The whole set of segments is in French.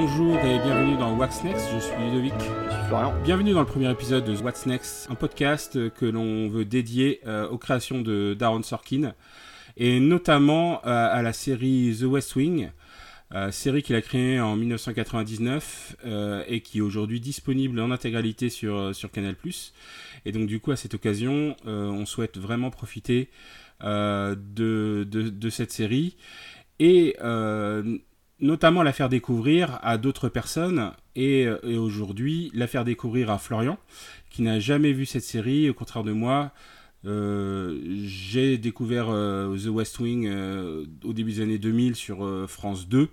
bonjour et bienvenue dans What's Next, je suis Ludovic. Je suis Florian. Bienvenue dans le premier épisode de What's Next, un podcast que l'on veut dédier euh, aux créations de Darren Sorkin et notamment euh, à la série The West Wing, euh, série qu'il a créée en 1999 et qui est aujourd'hui disponible en intégralité sur, sur Canal+. Et donc du coup à cette occasion, on souhaite vraiment profiter de, de, de, cette série et notamment la faire découvrir à d'autres personnes et, aujourd'hui la faire découvrir à Florian qui n'a jamais vu cette série. Au contraire de moi euh, j'ai découvert euh, The West Wing euh, au début des années 2000 sur France 2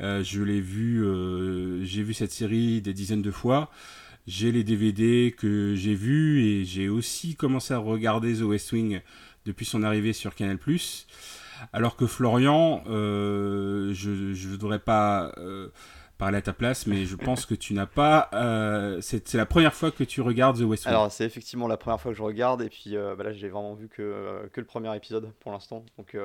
je l'ai vu j'ai vu cette série des dizaines de fois. J'ai les DVD que j'ai vus et j'ai aussi commencé à regarder The West Wing depuis son arrivée sur Canal+. Alors que Florian, euh, je ne voudrais pas euh, parler à ta place, mais je pense que tu n'as pas. Euh, c'est la première fois que tu regardes The West Wing. Alors, c'est effectivement la première fois que je regarde, et puis bah là, j'ai vraiment vu que, que le premier épisode pour l'instant. Donc,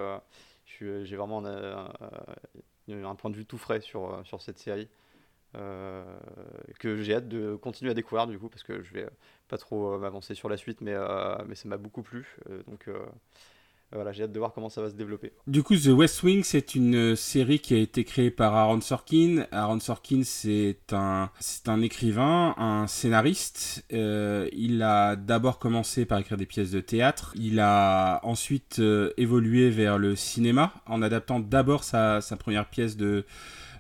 j'ai vraiment un, point de vue tout frais sur, sur cette série. que j'ai hâte de continuer à découvrir du coup parce que je vais pas trop m'avancer sur la suite mais, mais ça m'a beaucoup plu donc voilà, j'ai hâte de voir comment ça va se développer. Du coup, The West Wing, c'est une série qui a été créée par Aaron Sorkin. Aaron Sorkin, c'est un, c'est un écrivain, un scénariste. Euh, il a d'abord commencé par écrire des pièces de théâtre. Il a ensuite euh, évolué vers le cinéma en adaptant d'abord sa, sa première pièce de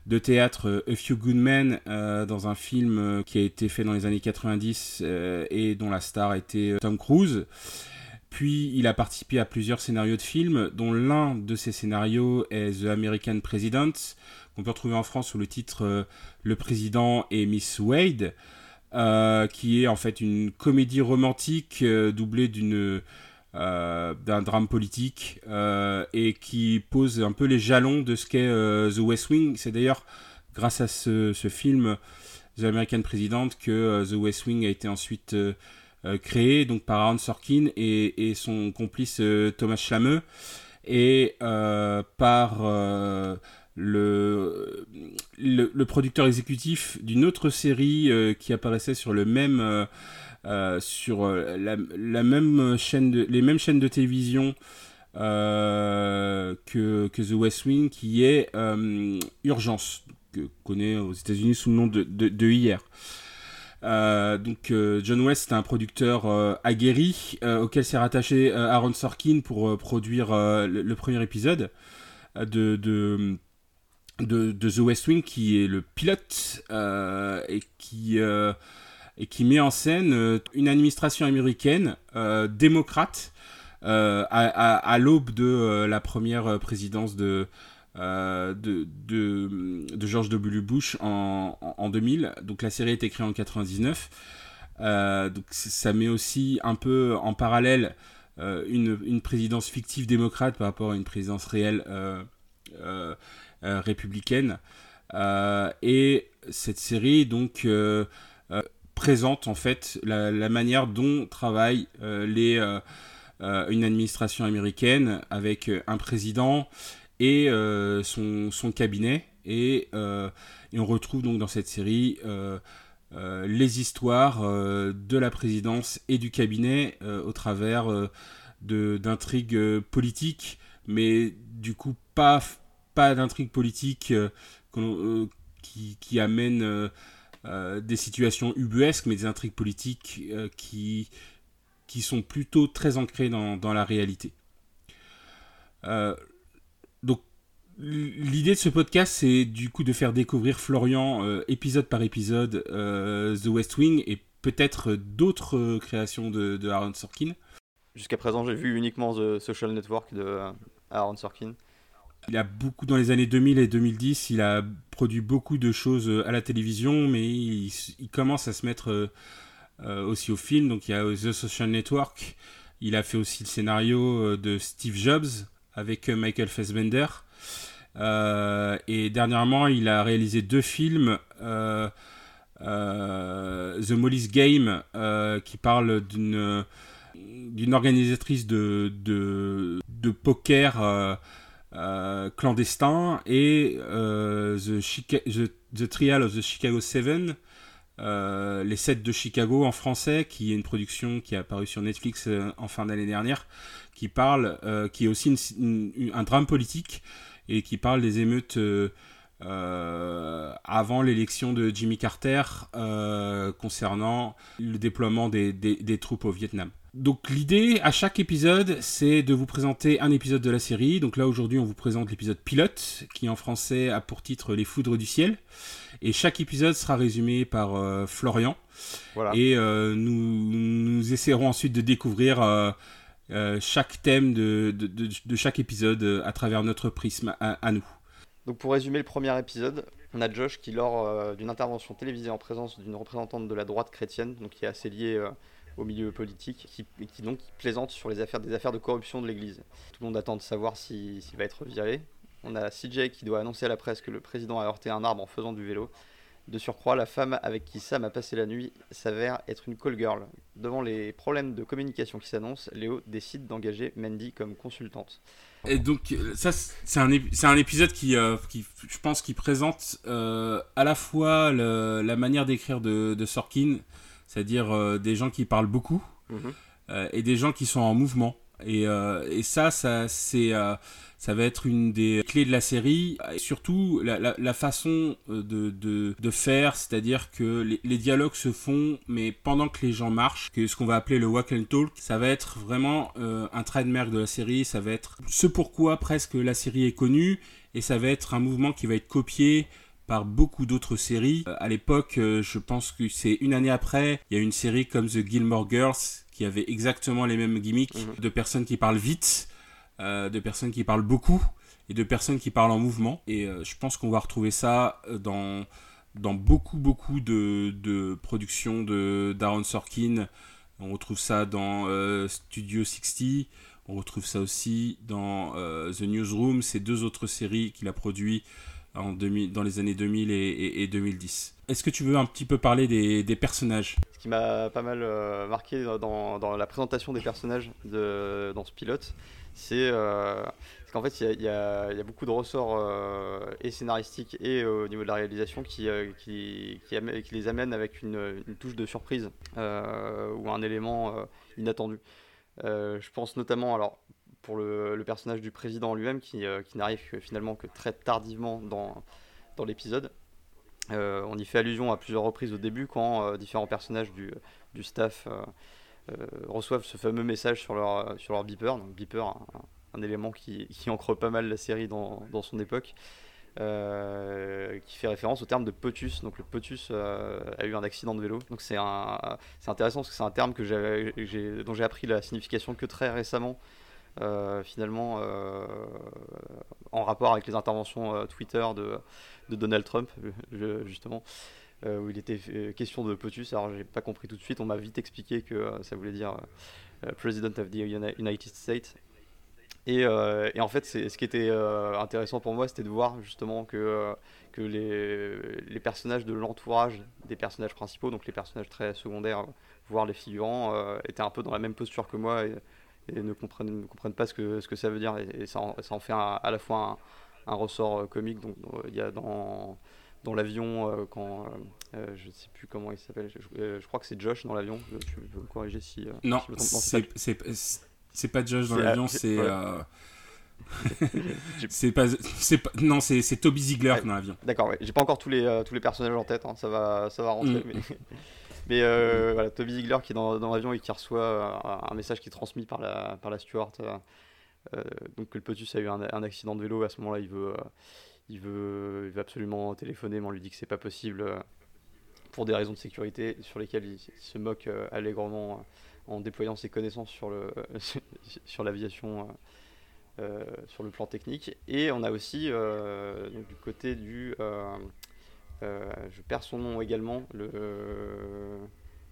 de théâtre euh, A Few Good Men dans un film qui a été fait dans les années 90 et dont la star était Tom Cruise. Puis il a participé à plusieurs scénarios de films, dont l'un de ces scénarios est The American President, qu'on peut retrouver en France sous le titre euh, Le Président et Miss Wade, euh, qui est en fait une comédie romantique euh, doublée d'une d'un drame politique et qui pose un peu les jalons de ce qu'est The West Wing. C'est d'ailleurs grâce à ce, film The American President que The West Wing a été ensuite créé donc par Aaron Sorkin et, son complice euh, Thomas Schlameux et euh, par le, le, producteur exécutif d'une autre série qui apparaissait sur le même sur la, même chaîne de, les mêmes chaînes de télévision que, que, The West Wing qui est Urgence que connaît aux États-Unis sous le nom de, de, de hier. Euh, donc euh, John West est un producteur euh, aguerri auquel s'est rattaché Aaron Sorkin pour produire le, premier épisode de, The West Wing qui est le pilote et qui et qui met en scène une administration américaine démocrate à l'aube de la première présidence de, euh, de, George W. Bush en, en, 2000. Donc la série a été créée en 99. Euh, donc ça met aussi un peu en parallèle euh, une, une, présidence fictive démocrate par rapport à une présidence réelle républicaine. et cette série donc présente en fait la, manière dont travaille les, une administration américaine avec un président et euh, son, cabinet. Et, euh, et, on retrouve donc dans cette série euh, les histoires de la présidence et du cabinet au travers d'intrigues politiques, mais du coup pas, pas d'intrigues politiques qui, qui, amènent des situations ubuesques, mais des intrigues politiques qui, qui sont plutôt très ancrées dans, dans la réalité. Donc, l'idée de ce podcast, c'est du coup de faire découvrir Florian euh, épisode par épisode euh, The West Wing et peut-être d'autres euh, créations de, Aaron Sorkin. Jusqu'à présent, j'ai vu uniquement The Social Network de Aaron Sorkin. Il a beaucoup, dans les années 2000 et 2010, il a produit beaucoup de choses à la télévision, mais il, commence à se mettre aussi au film. Donc il y a The Social Network. Il a fait aussi le scénario de Steve Jobs, avec euh, Michael Fassbender. Euh, et dernièrement, il a réalisé deux films. Euh, The Molly's Game, qui parle d'une d'une organisatrice de, de, poker clandestin et The, The Trial of the Chicago Seven, les 7 de Chicago en français, qui est une production qui est apparue sur Netflix en fin d'année dernière, qui parle, qui est aussi un drame politique et qui parle des émeutes euh, avant l'élection de Jimmy Carter euh, concernant le déploiement des, troupes au Vietnam. Donc l'idée à chaque épisode, c'est de vous présenter un épisode de la série. Donc là aujourd'hui, on vous présente l'épisode pilote, qui en français a pour titre Les Foudres du ciel. Et chaque épisode sera résumé par euh, Florian. Et nous, essaierons ensuite de découvrir chaque thème de, chaque épisode à travers notre prisme à nous. Donc pour résumer le premier épisode, on a Josh qui, lors euh, d'une intervention télévisée en présence d'une représentante de la droite chrétienne, donc qui est assez liée euh, au milieu politique, qui, qui donc plaisante sur les affaires, des affaires de corruption de l'Église. Tout le monde attend de savoir s'il va être viré. On a CJ qui doit annoncer à la presse que le président a heurté un arbre en faisant du vélo. De surcroît, la femme avec qui Sam a passé la nuit s'avère être une call girl. Devant les problèmes de communication qui s'annoncent, Léo décide d'engager Mandy comme consultante. Et donc, euh, ça, c'est un, un, épisode qui, euh, qui, je pense, qui présente euh, à la fois la manière d'écrire de, de, Sorkin, c'est-à-dire des gens qui parlent beaucoup, mhm. et des gens qui sont en mouvement. Et, et ça, ça c'est ça va être une des clés de la série. Surtout, la, façon euh, de, faire, c'est-à-dire que les, dialogues se font, mais pendant que les gens marchent, que ce qu'on va appeler le walk and talk, ça va être vraiment euh, un trademark de la série, ça va être ce pourquoi presque la série est connue, et ça va être un mouvement qui va être copié par beaucoup d'autres séries. Euh, à l'époque, je pense que c'est une année après, il y a une série comme The Gilmore Girls qui avait exactement les mêmes gimmicks mhm. de personnes qui parlent vite euh, de personnes qui parlent beaucoup et de personnes qui parlent en mouvement. Et euh, je pense qu'on va retrouver ça euh, dans, dans beaucoup, beaucoup de, de productions de Darren Sorkin. On retrouve ça dans Studio 60. On retrouve ça aussi dans The Newsroom, ces deux autres séries qu'il a produites en dans les années 2000 et, 2010. Est-ce que tu veux un petit peu parler des, des personnages? Qui m'a pas mal marqué dans, la présentation des personnages de, dans ce pilote, c'est euh, qu'en fait, il y, a, beaucoup de ressorts euh, et scénaristiques et au niveau de la réalisation qui, euh, les amènent avec une, touche de surprise ou un élément inattendu. je pense notamment, alors, pour le, personnage du président lui-même qui, n'arrive finalement que très tardivement dans, dans l'épisode. On y fait allusion à plusieurs reprises au début quand différents personnages du, staff euh, reçoivent ce fameux message sur leur, sur leur beeper. Beeper, un, élément qui, qui, ancre pas mal la série dans, dans son époque. Euh, qui fait référence au terme de POTUS. Donc le POTUS euh, a eu un accident de vélo. Donc c'est intéressant parce que c'est un terme que dont j'ai appris la signification que très récemment. finalement, en rapport avec les interventions Twitter de, de, Donald Trump, justement. Euh, où il était euh, question de POTUS. Alors, j'ai pas compris tout de suite. On m'a vite expliqué que euh, ça voulait dire President of the United States. Et, en fait, ce qui était intéressant pour moi, c'était de voir justement que, que les, les, personnages de l'entourage des personnages principaux, donc les personnages très secondaires, voire les figurants, étaient un peu dans la même posture que moi et, ne, comprennent, ne comprennent pas ce que, ce que ça veut dire. Et, ça, en, fait à la fois un, ressort comique. Donc, il y a dans dans l'avion euh, quand euh, euh, je ne sais plus comment il s'appelle. Je, crois que c'est Josh dans l'avion. Tu peux me corriger si. non, c'est pas Josh dans l'avion, c'est. c'est pas, pas, non, c'est Toby Ziegler dans l'avion. D'accord, ouais. J'ai pas encore tous les, tous les personnages en tête, hein. ça, va, ça va rentrer. Mm. Mais, mais voilà, Toby Ziegler qui est dans, dans l'avion et qui reçoit un, message qui est transmis par la, par la steward. Donc que le Potus a eu un, accident de vélo, à ce moment-là, il veut, il veut, absolument téléphoner, mais on lui dit que c'est pas possible euh, pour des raisons de sécurité sur lesquelles il, se moque euh, allègrement euh, en déployant ses connaissances sur, l'aviation sur le plan technique. Et on a aussi du côté du... je perds son nom également, le,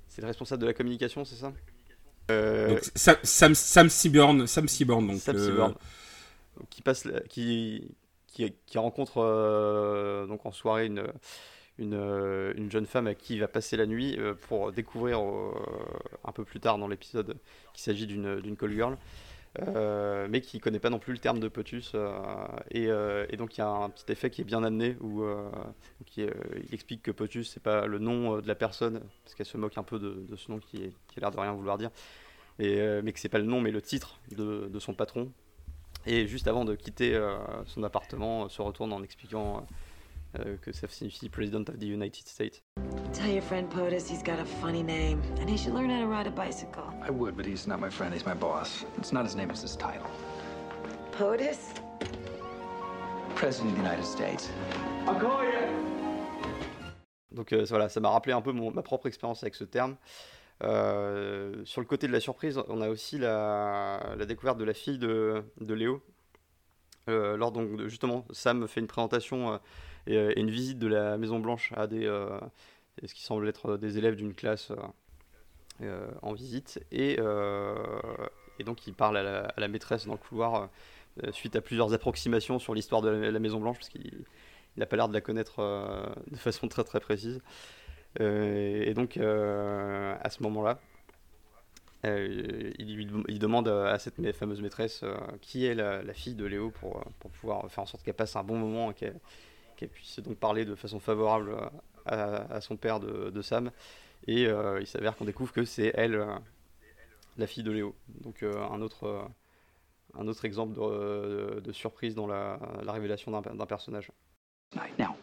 c'est le responsable de la communication, c'est ça? Sam, Sam, Sam Seaborn, Sam Seaborn, donc Sam Seaborn, qui passe, qui, qui, rencontre euh, donc en soirée une, une, euh, une, jeune femme à qui il va passer la nuit euh, pour découvrir un peu plus tard dans l'épisode qu'il s'agit d'une call girl. euh, mais qui ne connaît pas non plus le terme de potus. Euh, euh, et, donc il y a un petit effet qui est bien amené où il explique que potus c'est pas le nom de la personne, parce qu'elle se moque un peu de, ce nom qui, a l'air de rien vouloir dire, et, mais que c'est pas le nom mais le titre de, de, son patron. Et juste avant de quitter son appartement, se retourne en expliquant euh, que ça signifie President of the United States. Tell your friend POTUS he's got a funny name and he should learn how to ride a bicycle. I would, but he's not my friend, he's my boss. It's not his name, it's his title. POTUS? President of the United States. I'll call you. Donc euh, voilà, ça m'a rappelé un peu mon, ma propre expérience avec ce terme. Euh, sur le côté de la surprise, on a aussi la, découverte de la fille de, de Léo. Euh, lors donc justement, Sam fait une présentation euh, et, une visite de la Maison Blanche à des, euh, ce qui semble être des élèves d'une classe euh, en visite. Et, et, donc il parle à la, maîtresse dans le couloir suite à plusieurs approximations sur l'histoire de la, Maison Blanche, parce qu'il n'a pas l'air de la connaître de façon très très précise. Et donc à ce moment-là, il, il, demande à cette fameuse maîtresse qui est la, fille de Léo pour, pouvoir faire en sorte qu'elle passe un bon moment, qu'elle qu'elle puisse donc parler de façon favorable à, son père de, Sam. Et euh, il s'avère qu'on découvre que c'est elle, euh, la fille de Léo. Donc euh, un, autre, un autre exemple de, surprise dans la, révélation d'un personnage.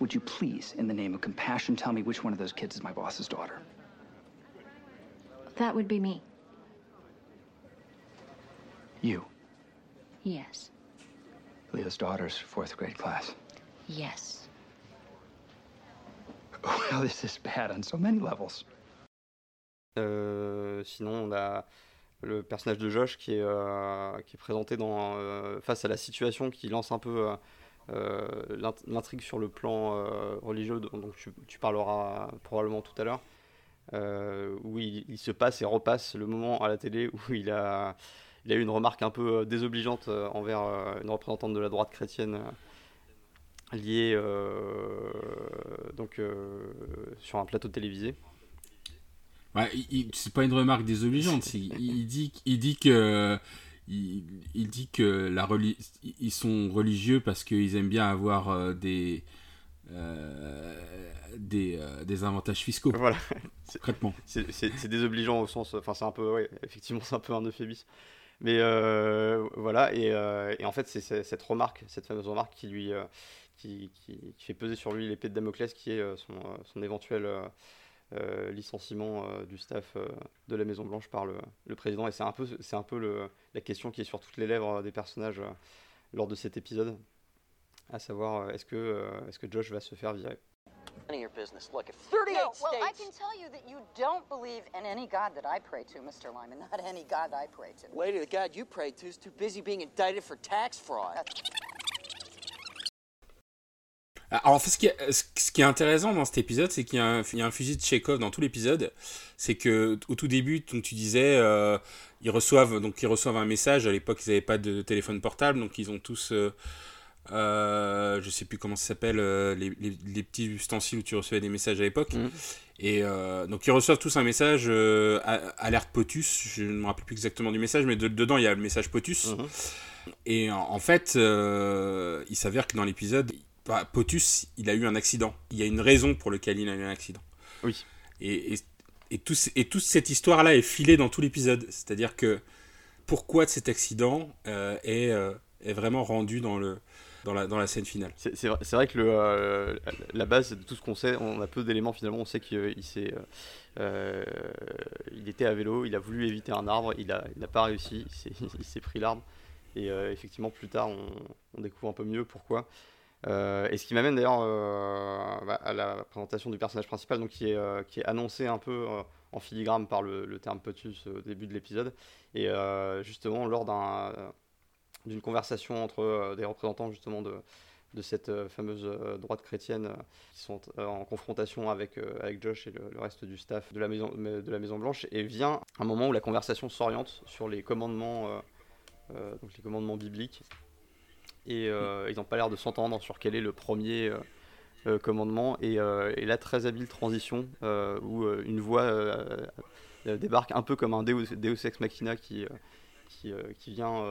Would you please, in the name of compassion, tell me which one of those kids is my boss's daughter? That would be me. You? Yes. Leo's daughter's fourth grade class. Yes. Well, this is bad on so many levels. Euh, sinon, on a le personnage de Josh qui est, euh, qui est présenté dans, euh, face à la situation qui lance un peu l'intrigue sur le plan religieux, dont tu, parleras probablement tout à l'heure, où il, se passe et repasse le moment à la télé où il a, eu une remarque un peu désobligeante envers une représentante de la droite chrétienne lié euh, donc, euh, sur un plateau télévisé. Ouais, c'est pas une remarque désobligeante. il, dit, il dit que il, dit que la ils sont religieux parce qu'ils aiment bien avoir euh, des des, des, avantages fiscaux. Voilà. Concrètement. C'est désobligeant au sens. Enfin, c'est un peu. Ouais, effectivement, c'est un peu un euphémisme. Mais voilà. Et, et, en fait, c'est cette remarque, cette fameuse remarque qui lui, qui, fait peser sur lui l'épée de Damoclès, qui est euh, son, euh, son, éventuel euh, licenciement du staff de la Maison Blanche par le, le président. Et c'est un peu, c'est un peu le, la question qui est sur toutes les lèvres des personnages lors de cet épisode, à savoir est-ce que, est-ce que Josh va se faire virer? None of your business. Look, if 38 no, well, states... I can tell you that you don't believe in any God that I pray to, Mr. Lyman. Not any God I pray to. Lady, the God you pray to is too busy being indicted for tax fraud. Alors, ce qui, est, ce qui est intéressant dans cet épisode, c'est qu'il y, a un fusil de Chekhov dans tout l'épisode. C'est que au tout début, donc, tu disais, euh, ils reçoivent donc ils reçoivent un message. À l'époque, ils n'avaient pas de téléphone portable, donc ils ont tous, euh, euh, je sais plus comment ça s'appelle, euh, les, les, petits ustensiles où tu recevais des messages à l'époque. Mmh. Et donc ils reçoivent tous un message alerte POTUS. Je ne me rappelle plus exactement du message, mais dedans il y a le message POTUS. Mmh. Et en, en fait, il s'avère que dans l'épisode, bah, Potus, il a eu un accident. Il y a une raison pour laquelle il a eu un accident. Oui. Et, et, et, et toute cette histoire-là est filée dans tout l'épisode. C'est-à-dire que pourquoi cet accident euh, est, euh, est, vraiment rendu dans, le, dans, la, dans la scène finale? C'est vrai, vrai, que le, euh, la base de tout ce qu'on sait, on a peu d'éléments finalement. On sait qu'il s'est. il était à vélo, il a voulu éviter un arbre, il n'a il pas réussi, il s'est pris l'arbre. Et effectivement, plus tard, on, on, découvre un peu mieux pourquoi. Euh, et ce qui m'amène d'ailleurs euh, bah, à la présentation du personnage principal, donc qui est, euh, qui est annoncé un peu en filigrane par le, terme Potus au début de l'épisode. Et justement, lors d'une conversation entre des représentants justement de, de cette fameuse droite chrétienne qui sont en confrontation avec, avec Josh et le, reste du staff de la, Maison, de la Maison Blanche, et vient un moment où la conversation s'oriente sur les commandements, donc les commandements bibliques et euh, ils n'ont pas l'air de s'entendre sur quel est le premier euh, euh, commandement. Et, là, très habile transition où une voix débarque un peu comme un Deus, Ex Machina qui, qui, qui vient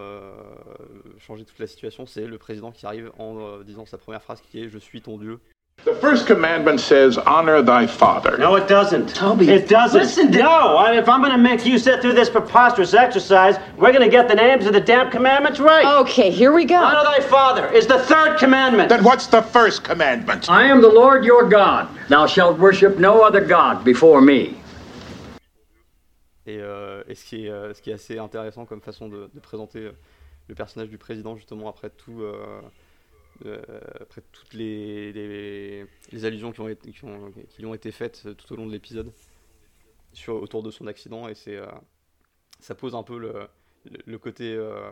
changer toute la situation. C'est le président qui arrive en disant sa première phrase qui est Je suis ton Dieu. The first commandment says, honor thy father. No, it doesn't. Toby. It doesn't. Listen to No, if I'm going to make you sit through this preposterous exercise, we're going to get the names of the damn commandments right. Okay, here we go. Honor thy father is the third commandment. Then what's the first commandment? I am the Lord your God. Thou shalt worship no other God before me. Et, euh, et ce, qui est, euh, ce qui est assez intéressant comme façon de, de présenter le personnage du président, justement, après tout. Euh, Euh, après toutes les, les, allusions qui, ont été, qui, ont, qui, lui ont été faites tout au long de l'épisode autour de son accident et c'est euh, ça pose un peu le, le, côté euh,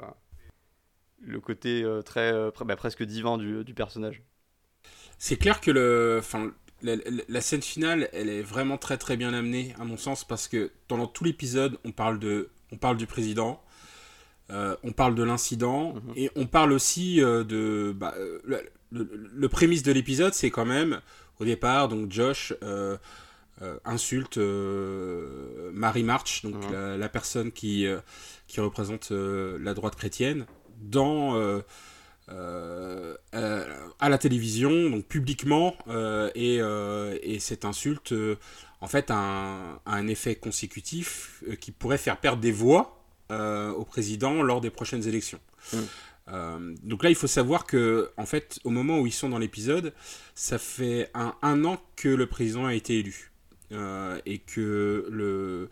le côté très bah, presque divin du, du personnage. C'est clair que le, la, la, scène finale, elle est vraiment très très bien amenée à mon sens parce que pendant tout l'épisode, on parle de, on parle du président, euh, on parle de l'incident mhm. et on parle aussi euh, de bah, euh, le, prémisse de l'épisode, c'est quand même au départ donc Josh insulte Marie March, donc mhm. la, personne qui qui représente la droite chrétienne dans à la télévision, donc publiquement, et, et, cette insulte, en fait, a un, un effet consécutif qui pourrait faire perdre des voix euh, au président lors des prochaines élections. Mm. Euh, donc là, il faut savoir que, en fait, au moment où ils sont dans l'épisode, ça fait un, un, an que le président a été élu. Euh, et que le,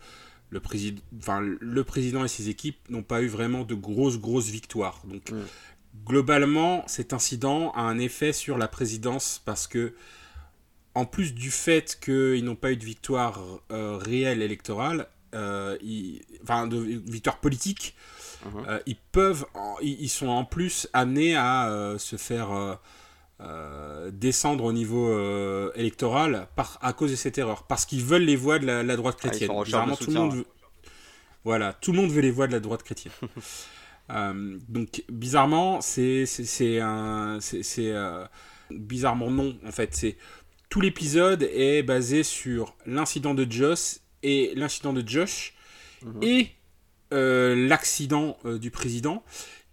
le, président, enfin, le président et ses équipes n'ont pas eu vraiment de grosses, grosses victoires. Donc, mm. globalement, cet incident a un effet sur la présidence parce que, en plus du fait qu'ils n'ont pas eu de victoire réelle électorale, euh, enfin de victoire politique, uh-huh. euh, ils peuvent, ils, sont en plus amenés à euh, se faire descendre au niveau électoral par, à cause de cette erreur, parce qu'ils veulent les voix de la, droite ah, chrétienne. tout le monde veut, voilà, tout le monde veut les voix de la droite chrétienne. donc bizarrement, c'est c'est un c'est bizarrement non en fait c'est tout l'épisode est basé sur l'incident de Joss et l'incident de Josh mhm. et euh, l'accident euh, du président,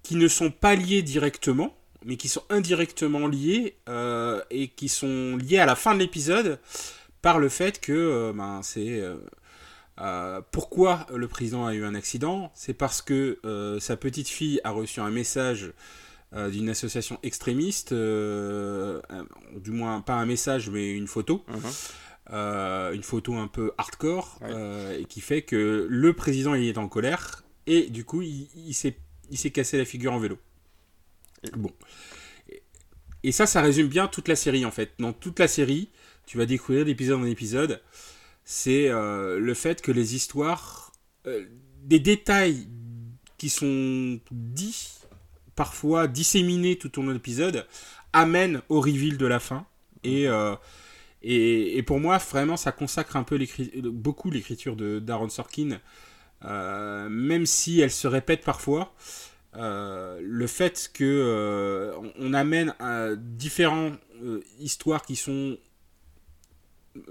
qui ne sont pas liés directement, mais qui sont indirectement liés euh, et qui sont liés à la fin de l'épisode par le fait que ben, c'est pourquoi le président a eu un accident C'est parce que sa petite fille a reçu un message d'une association extrémiste, du moins pas un message mais une photo, mhm. Euh, une photo un peu hardcore, euh, et qui fait que le président il est en colère, et du coup il, il s'est cassé la figure en vélo. Bon. Et ça, ça résume bien toute la série en fait. Dans toute la série, tu vas découvrir d'épisode en épisode, c'est euh, le fait que les histoires, des détails qui sont dits, parfois disséminés tout au long de l'épisode, amènent au reveal de la fin. Et, et, pour moi, vraiment, ça consacre un peu beaucoup l'écriture de d'Aaron Sorkin, euh, même si elle se répète parfois. Euh, le fait que euh, on amène différentes histoires qui sont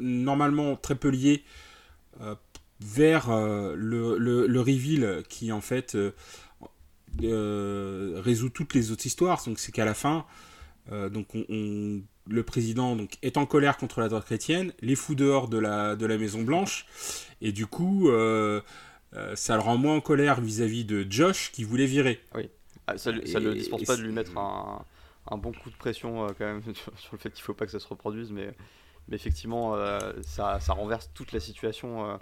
normalement très peu liées vers le, le, reveal qui en fait résout toutes les autres histoires. Donc c'est qu'à la fin, donc on le président donc, est en colère contre la droite chrétienne, les fout dehors de la, de la Maison Blanche, et du coup, euh, euh, ça le rend moins en colère vis-à-vis de Josh qui voulait virer. Oui, ah, ça ne le dispense pas de lui mettre un, un, bon coup de pression euh, quand même sur le fait qu'il ne faut pas que ça se reproduise, mais, mais effectivement, ça, ça, renverse toute la situation.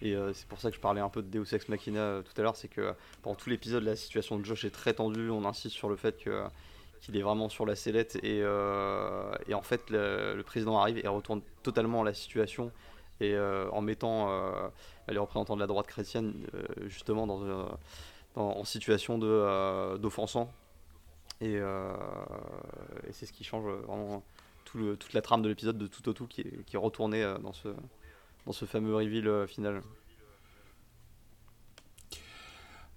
Et c'est pour ça que je parlais un peu de Deus Ex Machina tout à l'heure, c'est que pendant tout l'épisode, la situation de Josh est très tendue. On insiste sur le fait que qu'il est vraiment sur la sellette et, euh, en fait le, président arrive et retourne totalement la situation et euh, en mettant euh, les représentants de la droite chrétienne justement dans, en situation d'offensant et, c'est ce qui change vraiment tout toute la trame de l'épisode de tout au tout qui est, qui est retournée dans ce, dans ce fameux reveal final.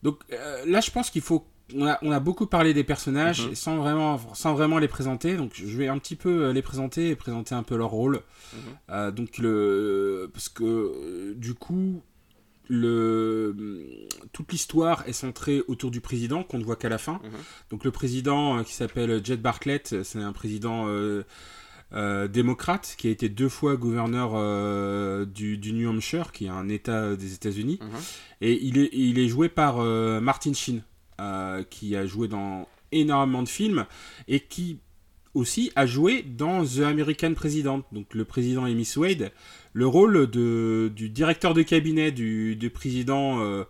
Donc là, je pense qu'il faut on a, beaucoup parlé des personnages mhm. sans, vraiment, sans vraiment les présenter. Donc je vais un petit peu euh, les présenter et présenter un peu leur rôle. Mhm. Euh, donc le, parce que euh, du coup, le, toute l'histoire est centrée autour du président qu'on ne voit qu'à la fin. Mhm. Donc le président qui s'appelle Jed Bartlett, c'est un président démocrate qui a été deux fois gouverneur du, New Hampshire, qui est un État des États-Unis. Et il est, il est joué par Martin Sheen, qui a joué dans énormément de films et qui aussi a joué dans The American President. Donc le président Amy Wade, le rôle de, du directeur de cabinet du, président euh,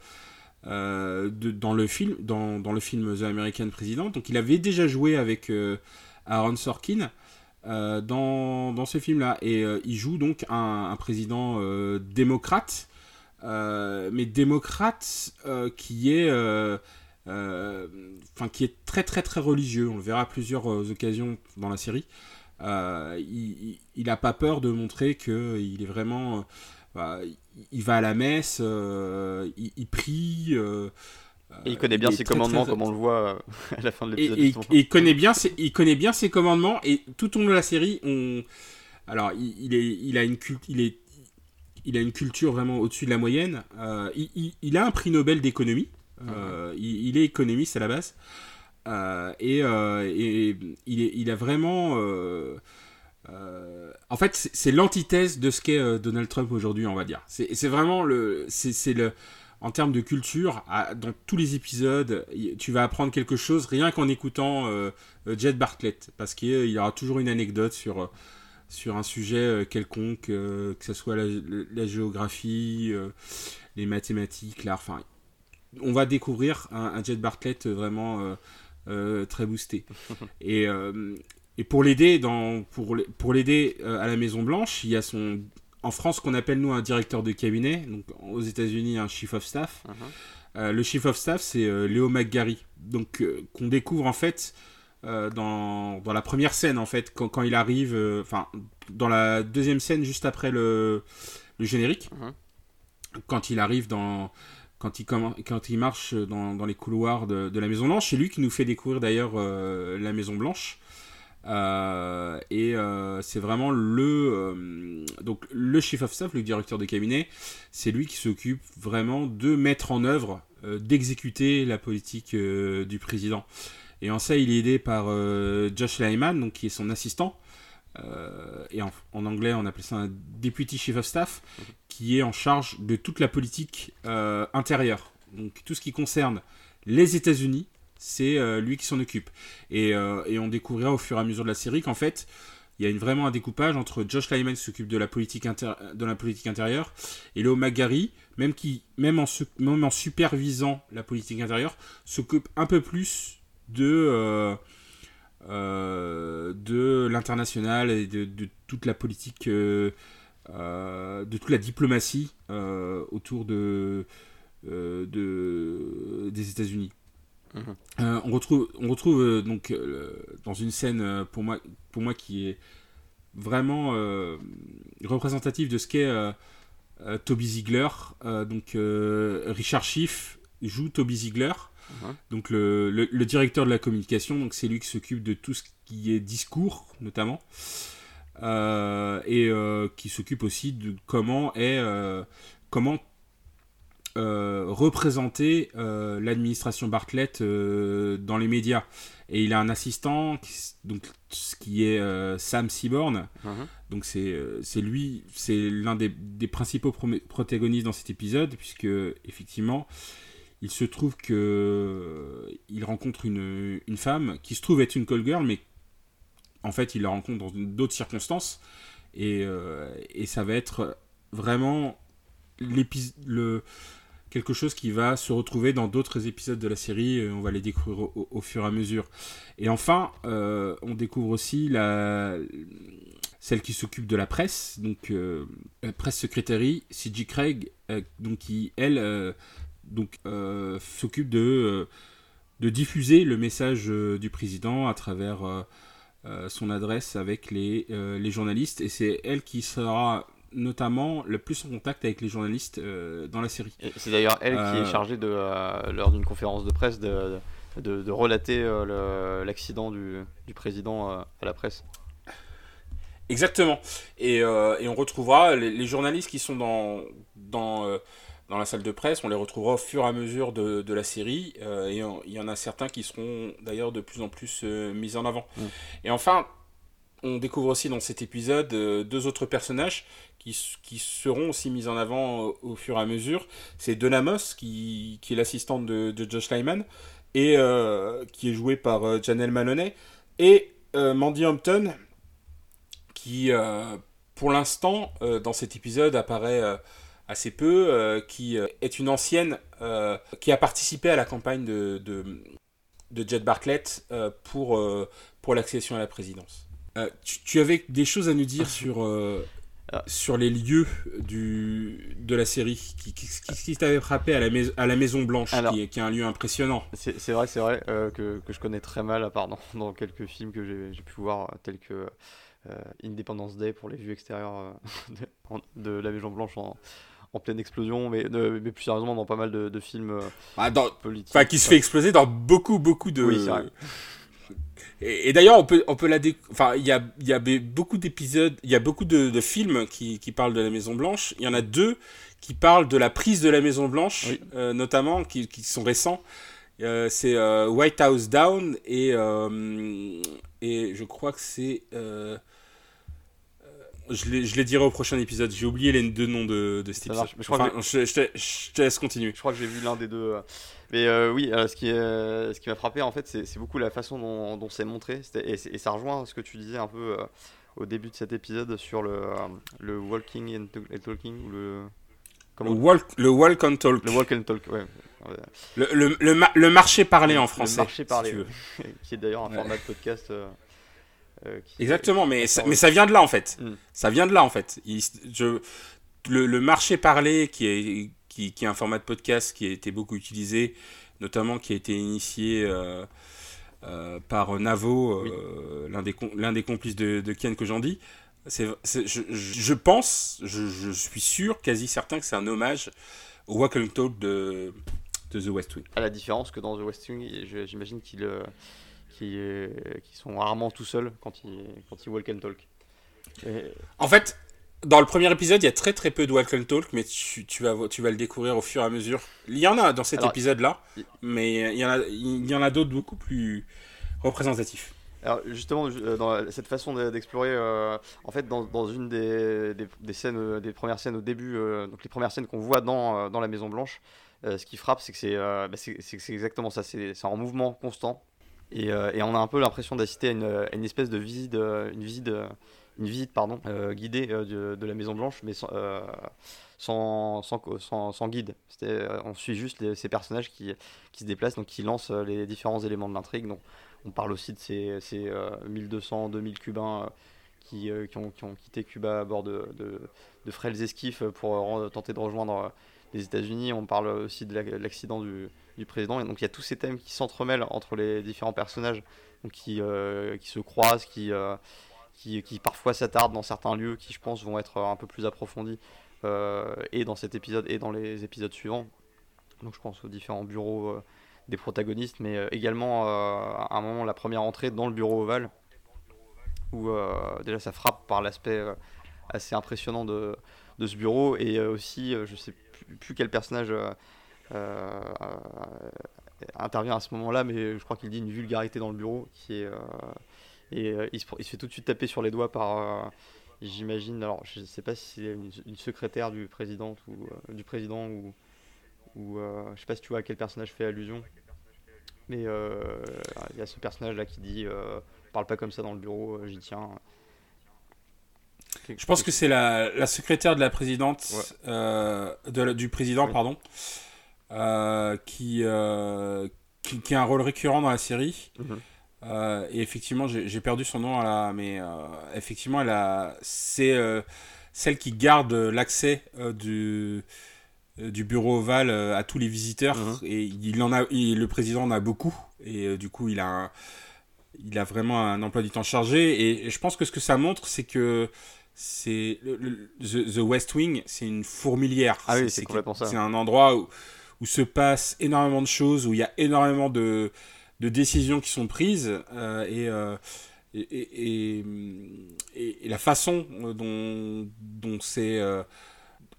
euh, dans, le film, dans, le film The American President. Donc il avait déjà joué avec euh, Aaron Sorkin. dans, ce film-là. Et il joue donc un président démocrate, mais démocrate qui est euh, enfin qui est très très très religieux. On le verra à plusieurs euh, occasions dans la série. Euh, il n'a pas peur de montrer que il est vraiment, il va à la messe, il, prie. et il connaît bien ses commandements, comme on le voit à la fin de l'épisode. Et, il, connaît bien ses, il connaît bien ses commandements, et tout au long de la série, on... alors il, est, il, a une il, est, il a une culture vraiment au-dessus de la moyenne. il, a un prix Nobel d'économie. Euh, il, est économiste à la base. Euh, et, euh, il, a vraiment. en fait, c'est l'antithèse de ce qu'est Donald Trump aujourd'hui, on va dire. C'est vraiment le. C'est le en termes de culture, dans tous les épisodes, tu vas apprendre quelque chose rien qu'en écoutant Jet Bartlett, parce qu'il y aura toujours une anecdote sur, sur un sujet quelconque, que ce soit la, la géographie, les mathématiques, l'art, enfin, on va découvrir un, Jet Bartlett vraiment euh, euh, très boosté. Et, euh, et pour l'aider dans pour, pour l'aider à la Maison Blanche, il y a son en France qu'on appelle nous un directeur de cabinet, donc aux États-Unis un chief of staff. Uh-huh. le chief of staff c'est Léo McGarry, donc qu'on découvre en fait dans, dans, la première scène en fait quand, quand il arrive, enfin dans la deuxième scène juste après le, le générique, uh-huh. quand il arrive dans quand il, marche dans, les couloirs de, la Maison Blanche. C'est lui qui nous fait découvrir d'ailleurs euh, la Maison Blanche. Euh, et euh, c'est vraiment le donc le chief of staff, le directeur de cabinet, c'est lui qui s'occupe vraiment de mettre en œuvre, d'exécuter la politique du président. Et en ça, il est aidé par Josh Lyman, donc qui est son assistant. Et en, anglais, on appelle ça un deputy chief of staff, qui est en charge de toute la politique euh, intérieure. Donc tout ce qui concerne les États-Unis, c'est euh, lui qui s'en occupe. Euh, et, on découvrira au fur et à mesure de la série qu'en fait, il y a vraiment un découpage entre Josh Lyman qui s'occupe de, la politique de la politique intérieure et Léo McGarry, même, qui, même en supervisant la politique intérieure, s'occupe un peu plus de, de l'international et de, de, toute la politique euh, de toute la diplomatie euh, autour de, euh, de, des États-Unis. Mhm. on retrouve, on retrouve donc dans une scène pour moi, pour moi qui est vraiment représentative de ce qu'est Toby Ziegler. donc Richard Schiff joue Toby Ziegler. Donc le, le, directeur de la communication, donc c'est lui qui s'occupe de tout ce qui est discours notamment. Euh, et euh, qui s'occupe aussi de comment est euh, comment représenter l'administration Bartlett dans les médias. Et il a un assistant, qui, donc, qui est Sam Seaborn. Uh-huh. Donc c'est c'est lui, c'est l'un des, des, principaux protagonistes dans cet épisode, puisque effectivement, il se trouve que il rencontre une, une femme qui se trouve être une call girl, mais en fait, il la rencontre dans d'autres circonstances. Et, euh, et, ça va être vraiment le, quelque chose qui va se retrouver dans d'autres épisodes de la série. On va les découvrir au, fur et à mesure. Et enfin, euh, on découvre aussi la, celle qui s'occupe de la presse, donc euh, la presse secrétaire, C.J. Craig, donc qui, elle, donc s'occupe de, de diffuser le message du président à travers euh, son adresse avec les, euh, les journalistes et c'est elle qui sera notamment le plus en contact avec les journalistes euh, dans la série. C'est d'ailleurs elle qui est chargée de, lors d'une conférence de presse de, de, relater l'accident du, du, président à la presse. Exactement. Et, et on retrouvera les, journalistes qui sont dans, dans dans la salle de presse. On les retrouvera au fur et à mesure de, de la série. et il y en a certains qui seront d'ailleurs de plus en plus mis en avant. Mm. Et enfin, on découvre aussi dans cet épisode deux autres personnages qui, qui, seront aussi mis en avant au, fur et à mesure. C'est Donamos, qui, qui est l'assistante de, de, Josh Lyman, et qui est joué par Janelle Maloney, et Mandy Hampton, qui, euh, pour l'instant, euh, dans cet épisode, apparaît euh, assez peu, qui est une ancienne qui a participé à la campagne de, de, Jed Bartlett pour, pour l'accession à la présidence. Tu, avais des choses à nous dire sur, ah. sur les lieux du, de la série Qu'est-ce qui, t'avait frappé à la, à la Maison Blanche, qui, est, qui, est, un lieu impressionnant C'est vrai, c'est vrai que, que, je connais très mal, à part dans, dans quelques films que j'ai pu voir, tels que euh, Independence Day pour les vues extérieures euh, de, la Maison Blanche en, en pleine explosion, mais, mais plus sérieusement dans pas mal de, films euh, ah, politiques. qui se fait exploser dans beaucoup, beaucoup de. Oui, Et, d'ailleurs, on peut, on peut la Enfin, il y a, y a beaucoup d'épisodes, il y a beaucoup de, films qui, qui, parlent de la Maison Blanche. Il y en a deux qui parlent de la prise de la Maison Blanche, notamment, qui, qui, sont récents. c'est White House Down et, et je crois que c'est je les, dirai au prochain épisode. J'ai oublié les deux noms de, de cet épisode. Je, enfin, je, je, te, laisse continuer. Je crois que j'ai vu l'un des deux. Euh. Mais euh, oui, euh, ce qui, ce qui m'a frappé, en fait, c'est beaucoup la façon dont, dont c'est montré. Et, et, ça rejoint ce que tu disais un peu au début de cet épisode sur le, le walking and, talking. Ou le, le, walk, le walk and talk. Le walk and talk, ouais. Le, le, le, marché parlé en français. Le marché parlé, si tu veux. qui est d'ailleurs un format de podcast euh, Exactement, mais ça, mais ça vient de là en fait. Hmm. Ça vient de là en fait. je, le, marché parlé, qui est, qui, qui, est un format de podcast qui a été beaucoup utilisé, notamment qui a été initié euh, euh, par Navo, l'un des, l'un des complices de, de Ken que j'en dis. C'est, je, je, pense, je, je, suis sûr, quasi certain que c'est un hommage au Walk and Talk de, de The West Wing. À la différence que dans The West Wing, j'imagine qu'il qui, qui sont rarement tout seuls quand ils, quand ils walk and talk. En fait, dans le premier épisode, il y a très très peu de walk and talk, mais tu, tu, vas, tu vas le découvrir au fur et à mesure. Il y en a dans cet épisode-là, mais il y en a, il y en a d'autres beaucoup plus représentatifs. Alors justement, euh, dans cette façon d'explorer, euh, en fait, dans, dans une des, des, scènes, euh, des premières scènes au début, donc les premières scènes qu'on voit dans, dans la Maison Blanche, ce qui frappe, c'est que c'est bah, c'est exactement ça, c'est en mouvement constant. Euh, et, on a un peu l'impression d'assister à une, espèce de visite, une visite, une visite pardon, euh, guidée euh, de, la Maison Blanche, mais sans, guide. on suit juste ces personnages qui, se déplacent, donc qui lancent les différents éléments de l'intrigue. Donc, on parle aussi de ces, ces 1200, 2000 Cubains qui, qui, ont, qui, ont, quitté Cuba à bord de, de, de frêles esquifs pour tenter de rejoindre les États-Unis. On parle aussi de l'accident du président. Et donc il y a tous ces thèmes qui s'entremêlent entre les différents personnages, qui, euh, qui se croisent, qui, euh, qui, qui, parfois s'attardent dans certains lieux qui, je pense, vont être un peu plus approfondis, euh, et dans cet épisode et dans les épisodes suivants. Donc je pense aux différents bureaux des protagonistes, mais également à un moment la première entrée dans le bureau ovale, où déjà ça frappe par l'aspect assez impressionnant de, de, ce bureau, et aussi, je sais plus, plus quel personnage euh, intervient à ce moment-là, mais je crois qu'il dit une vulgarité dans le bureau qui est euh, et euh, il se, fait tout de suite taper sur les doigts par j'imagine alors je sais pas si c'est une, secrétaire du président ou du président ou sais pas si tu vois à quel personnage fait allusion mais il y a ce personnage là qui dit parle pas comme ça dans le bureau j'y tiens je pense que c'est la, la, secrétaire de la présidente de, du président pardon euh, qui, euh, qui, qui, a un rôle récurrent dans la série. Mhm. Euh, et effectivement, j'ai perdu son nom là, mais effectivement, elle a, c'est celle qui garde l'accès du du bureau ovale à tous les visiteurs mhm. et il en a le président en a beaucoup et du coup il a il a vraiment un emploi du temps chargé et, je pense que ce que ça montre c'est que c'est the, West Wing c'est une fourmilière. Ah oui, c'est c'est un endroit où où se passe énormément de choses, où il y a énormément de, de décisions qui sont prises euh, euh, et, et, et, et, la façon dont, dont c'est euh,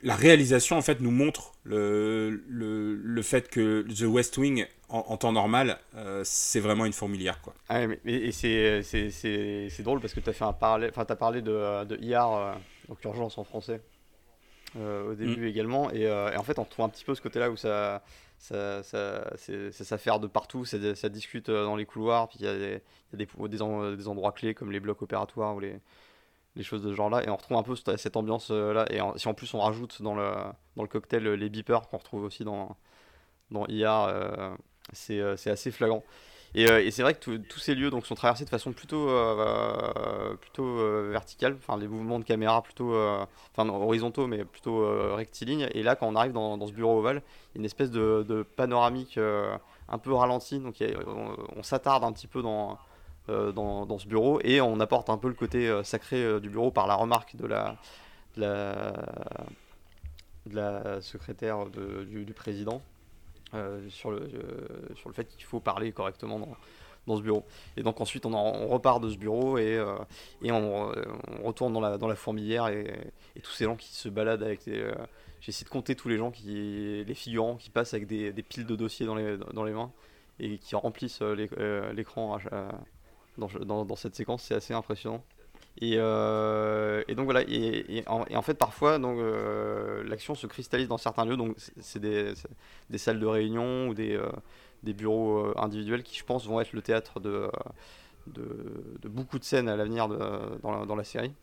la réalisation en fait nous montre le, le, le fait que The West Wing en, temps normal c'est vraiment une fourmilière quoi. Ah, mais, et c'est drôle parce que tu as fait un parallèle, enfin as parlé de, de IR, donc urgence en français. au début mm. également et, et, en fait on trouve un petit peu ce côté là où ça ça, ça, ça faire de partout, ça, ça, discute euh, dans les couloirs, puis il y a, des, y a des, des, des, endroits clés comme les blocs opératoires ou les, les choses de ce genre-là, et on retrouve un peu cette, ambiance-là, et si en plus on rajoute dans le, dans le cocktail les beepers qu'on retrouve aussi dans, dans IR, euh, c'est assez flagrant. Euh, et, c'est vrai que tous ces lieux donc, sont traversés de façon plutôt, euh, plutôt euh, verticale, enfin les mouvements de caméra plutôt enfin, horizontaux mais plutôt rectilignes. Et là, quand on arrive dans, ce bureau ovale, il y a une espèce de, panoramique un peu ralenti. Donc on, s'attarde un petit peu dans, dans, dans, ce bureau et on apporte un peu le côté sacré du bureau par la remarque de la, secrétaire du, président. Euh, sur, le, euh, sur le fait qu'il faut parler correctement dans, dans, ce bureau. Et donc ensuite on, repart de ce bureau et, euh, on, retourne dans la, fourmilière et, tous ces gens qui se baladent avec des... J'essaie de compter tous les gens, qui, les figurants qui passent avec des, des piles de dossiers dans les, dans les mains et qui remplissent l'écran dans, cette séquence. C'est assez impressionnant. Et, euh, donc voilà, et, en, fait parfois euh, l'action se cristallise dans certains lieux, donc c'est des, salles de réunion ou des, euh, bureaux individuels qui je pense vont être le théâtre de, beaucoup de scènes à l'avenir dans la, série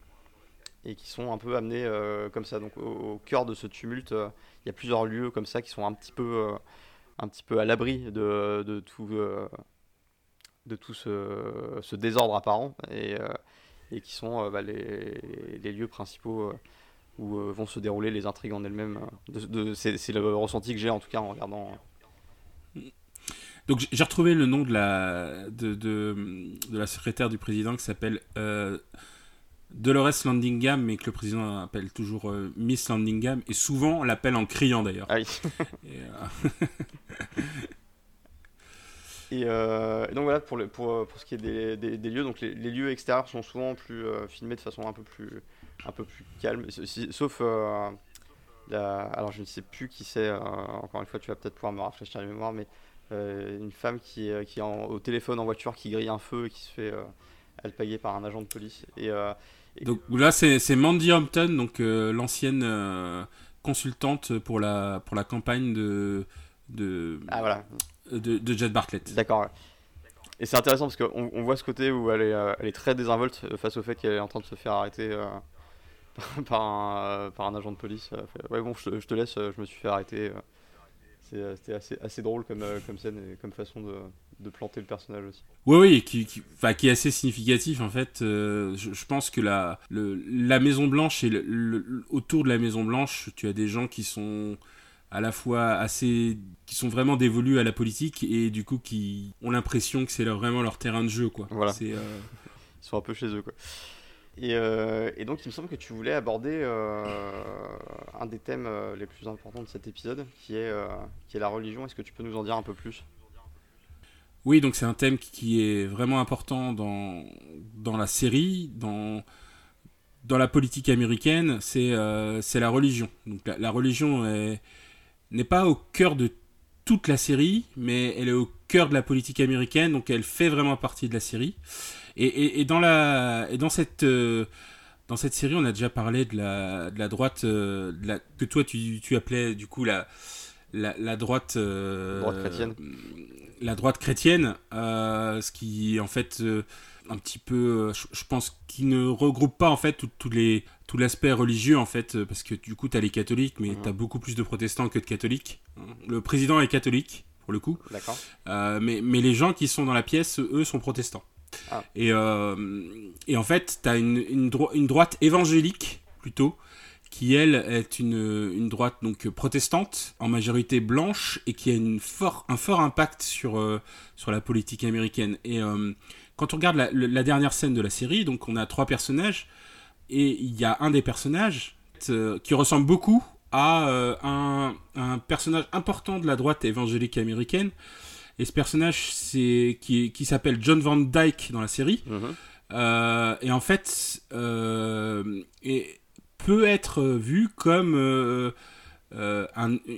et qui sont un peu amenés comme ça. Donc au, cœur de ce tumulte, il y a plusieurs lieux comme ça qui sont un petit peu, un petit peu à l'abri de, tout, de tout ce, ce, désordre apparent. Et, et qui sont euh, bah, les, les, lieux principaux euh, où euh, vont se dérouler les intrigues en elles-mêmes. C'est le ressenti que j'ai en tout cas en regardant. Donc j'ai retrouvé le nom de la, de, de, de, la secrétaire du président qui s'appelle Dolores Landingham, mais que le président appelle toujours Miss Landingham, et souvent on l'appelle en criant d'ailleurs. Ah oui. Euh, et, donc voilà pour, le, pour, pour, ce qui est des, des, lieux. Donc les, lieux extérieurs sont souvent plus euh, filmés de façon un peu plus, un peu plus calme, sauf euh, la, alors je ne sais plus qui c'est. encore une fois, tu vas peut-être pouvoir me rafraîchir la mémoire, mais une femme qui, qui est au téléphone en voiture, qui grille un feu et qui se fait alpaguer par un agent de police. Et, donc là, c'est Mandy Hampton, donc l'ancienne consultante pour la, pour la campagne de, de, ah, voilà de, de Jet Bartlett. D'accord. Et c'est intéressant parce qu'on on voit ce côté où elle est, euh, elle est très désinvolte euh, face au fait qu'elle est en train de se faire arrêter euh, par, un, par un agent de police. ouais, bon, je, te laisse, je me suis fait arrêter. C'était assez, assez drôle comme, comme scène et comme façon de, de planter le personnage aussi. Oui, oui, qui, qui, qui est assez significatif en fait. je, je, pense que la, le, la Maison Blanche et le, autour de la Maison Blanche, tu as des gens qui sont à la fois assez qui sont vraiment dévolus à la politique et du coup qui ont l'impression que c'est vraiment leur terrain de jeu quoi. Voilà. Euh, Ils sont un peu chez eux quoi. Et, euh, et, donc il me semble que tu voulais aborder euh, un des thèmes les plus importants de cet épisode qui est, qui est la religion. Est-ce que tu peux nous en dire un peu plus? Oui, donc c'est un thème qui est vraiment important dans, dans la série, dans, dans la politique américaine, c'est la religion. Donc la religion est n'est pas au cœur de toute la série, mais elle est au cœur de la politique américaine, donc elle fait vraiment partie de la série. Et, dans, la, et dans, cette, euh, dans cette série, on a déjà parlé de la, de la droite, euh, la, que toi tu, tu, appelais du coup la, la, droite, euh, droite chrétienne. La droite chrétienne, ce qui en fait un petit peu, je, pense, qui ne regroupe pas en fait tout, les, tout l'aspect religieux en fait, euh, parce que du coup tu as les catholiques, mais tu as beaucoup plus de protestants que de catholiques. Le président est catholique pour le coup, D'accord. Euh, mais, mais les gens qui sont dans la pièce, eux, sont protestants. Ah. Et, et en fait, tu as une, une, une, droite évangélique plutôt, qui elle est une, une, droite donc protestante, en majorité blanche, et qui a une fort, un fort impact sur, sur la politique américaine. Et quand on regarde la, dernière scène de la série, donc on a trois personnages, et il y a un des personnages euh, qui ressemble beaucoup à euh, un, personnage important de la droite évangélique américaine. Et ce personnage, c'est qui, qui s'appelle John Van Dyke dans la série. Mhm. Euh, et en fait, et peut être vu comme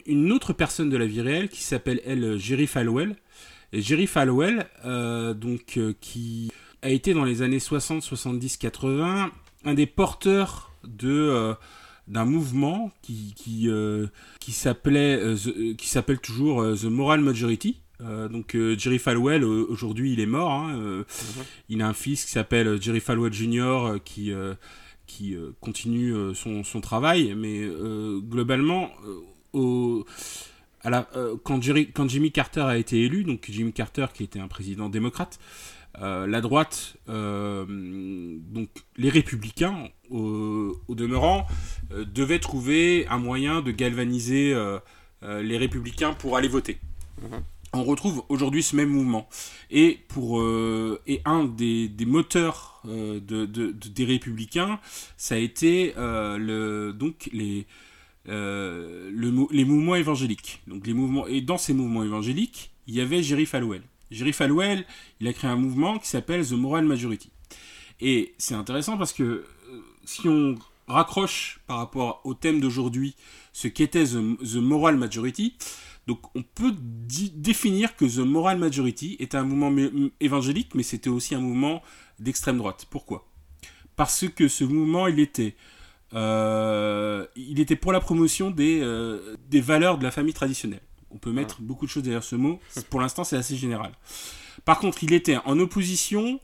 une autre personne de la vie réelle qui s'appelle elle Jerry Falwell. Et Jerry Falwell, donc qui a été dans les années 60, 70, 80 un des porteurs de d'un mouvement qui qui, qui s'appelait qui s'appelle toujours The Moral Majority euh, donc euh, Jerry Falwell aujourd'hui il est mort. Hein, euh, mhm. Il a un fils qui s'appelle Jerry Falwell Jr. qui qui continue son, son, travail, mais globalement au, à la, quand, quand, Jimmy Carter a été élu, donc Jimmy Carter qui était un président démocrate, la droite, donc les républicains, au, demeurant, devaient trouver un moyen de galvaniser les républicains pour aller voter. Mhm on retrouve aujourd'hui ce même mouvement. Et, pour, euh, et un des, moteurs euh, de, des républicains, ça a été euh, le, donc les, le, les mouvements évangéliques. Donc les mouvements, et dans ces mouvements évangéliques, il y avait Jerry Falwell. Jerry Falwell, il a créé un mouvement qui s'appelle The Moral Majority. Et c'est intéressant parce que si on raccroche par rapport au thème d'aujourd'hui ce qu'était The, The Moral Majority, donc on peut définir que The Moral Majority est un mouvement évangélique, mais c'était aussi un mouvement d'extrême droite. Pourquoi? Parce que ce mouvement, il était, euh, il était pour la promotion des, euh, des valeurs de la famille traditionnelle. Peut mettre beaucoup de choses derrière ce mot. Pour l'instant, c'est assez général. Par contre, il était en opposition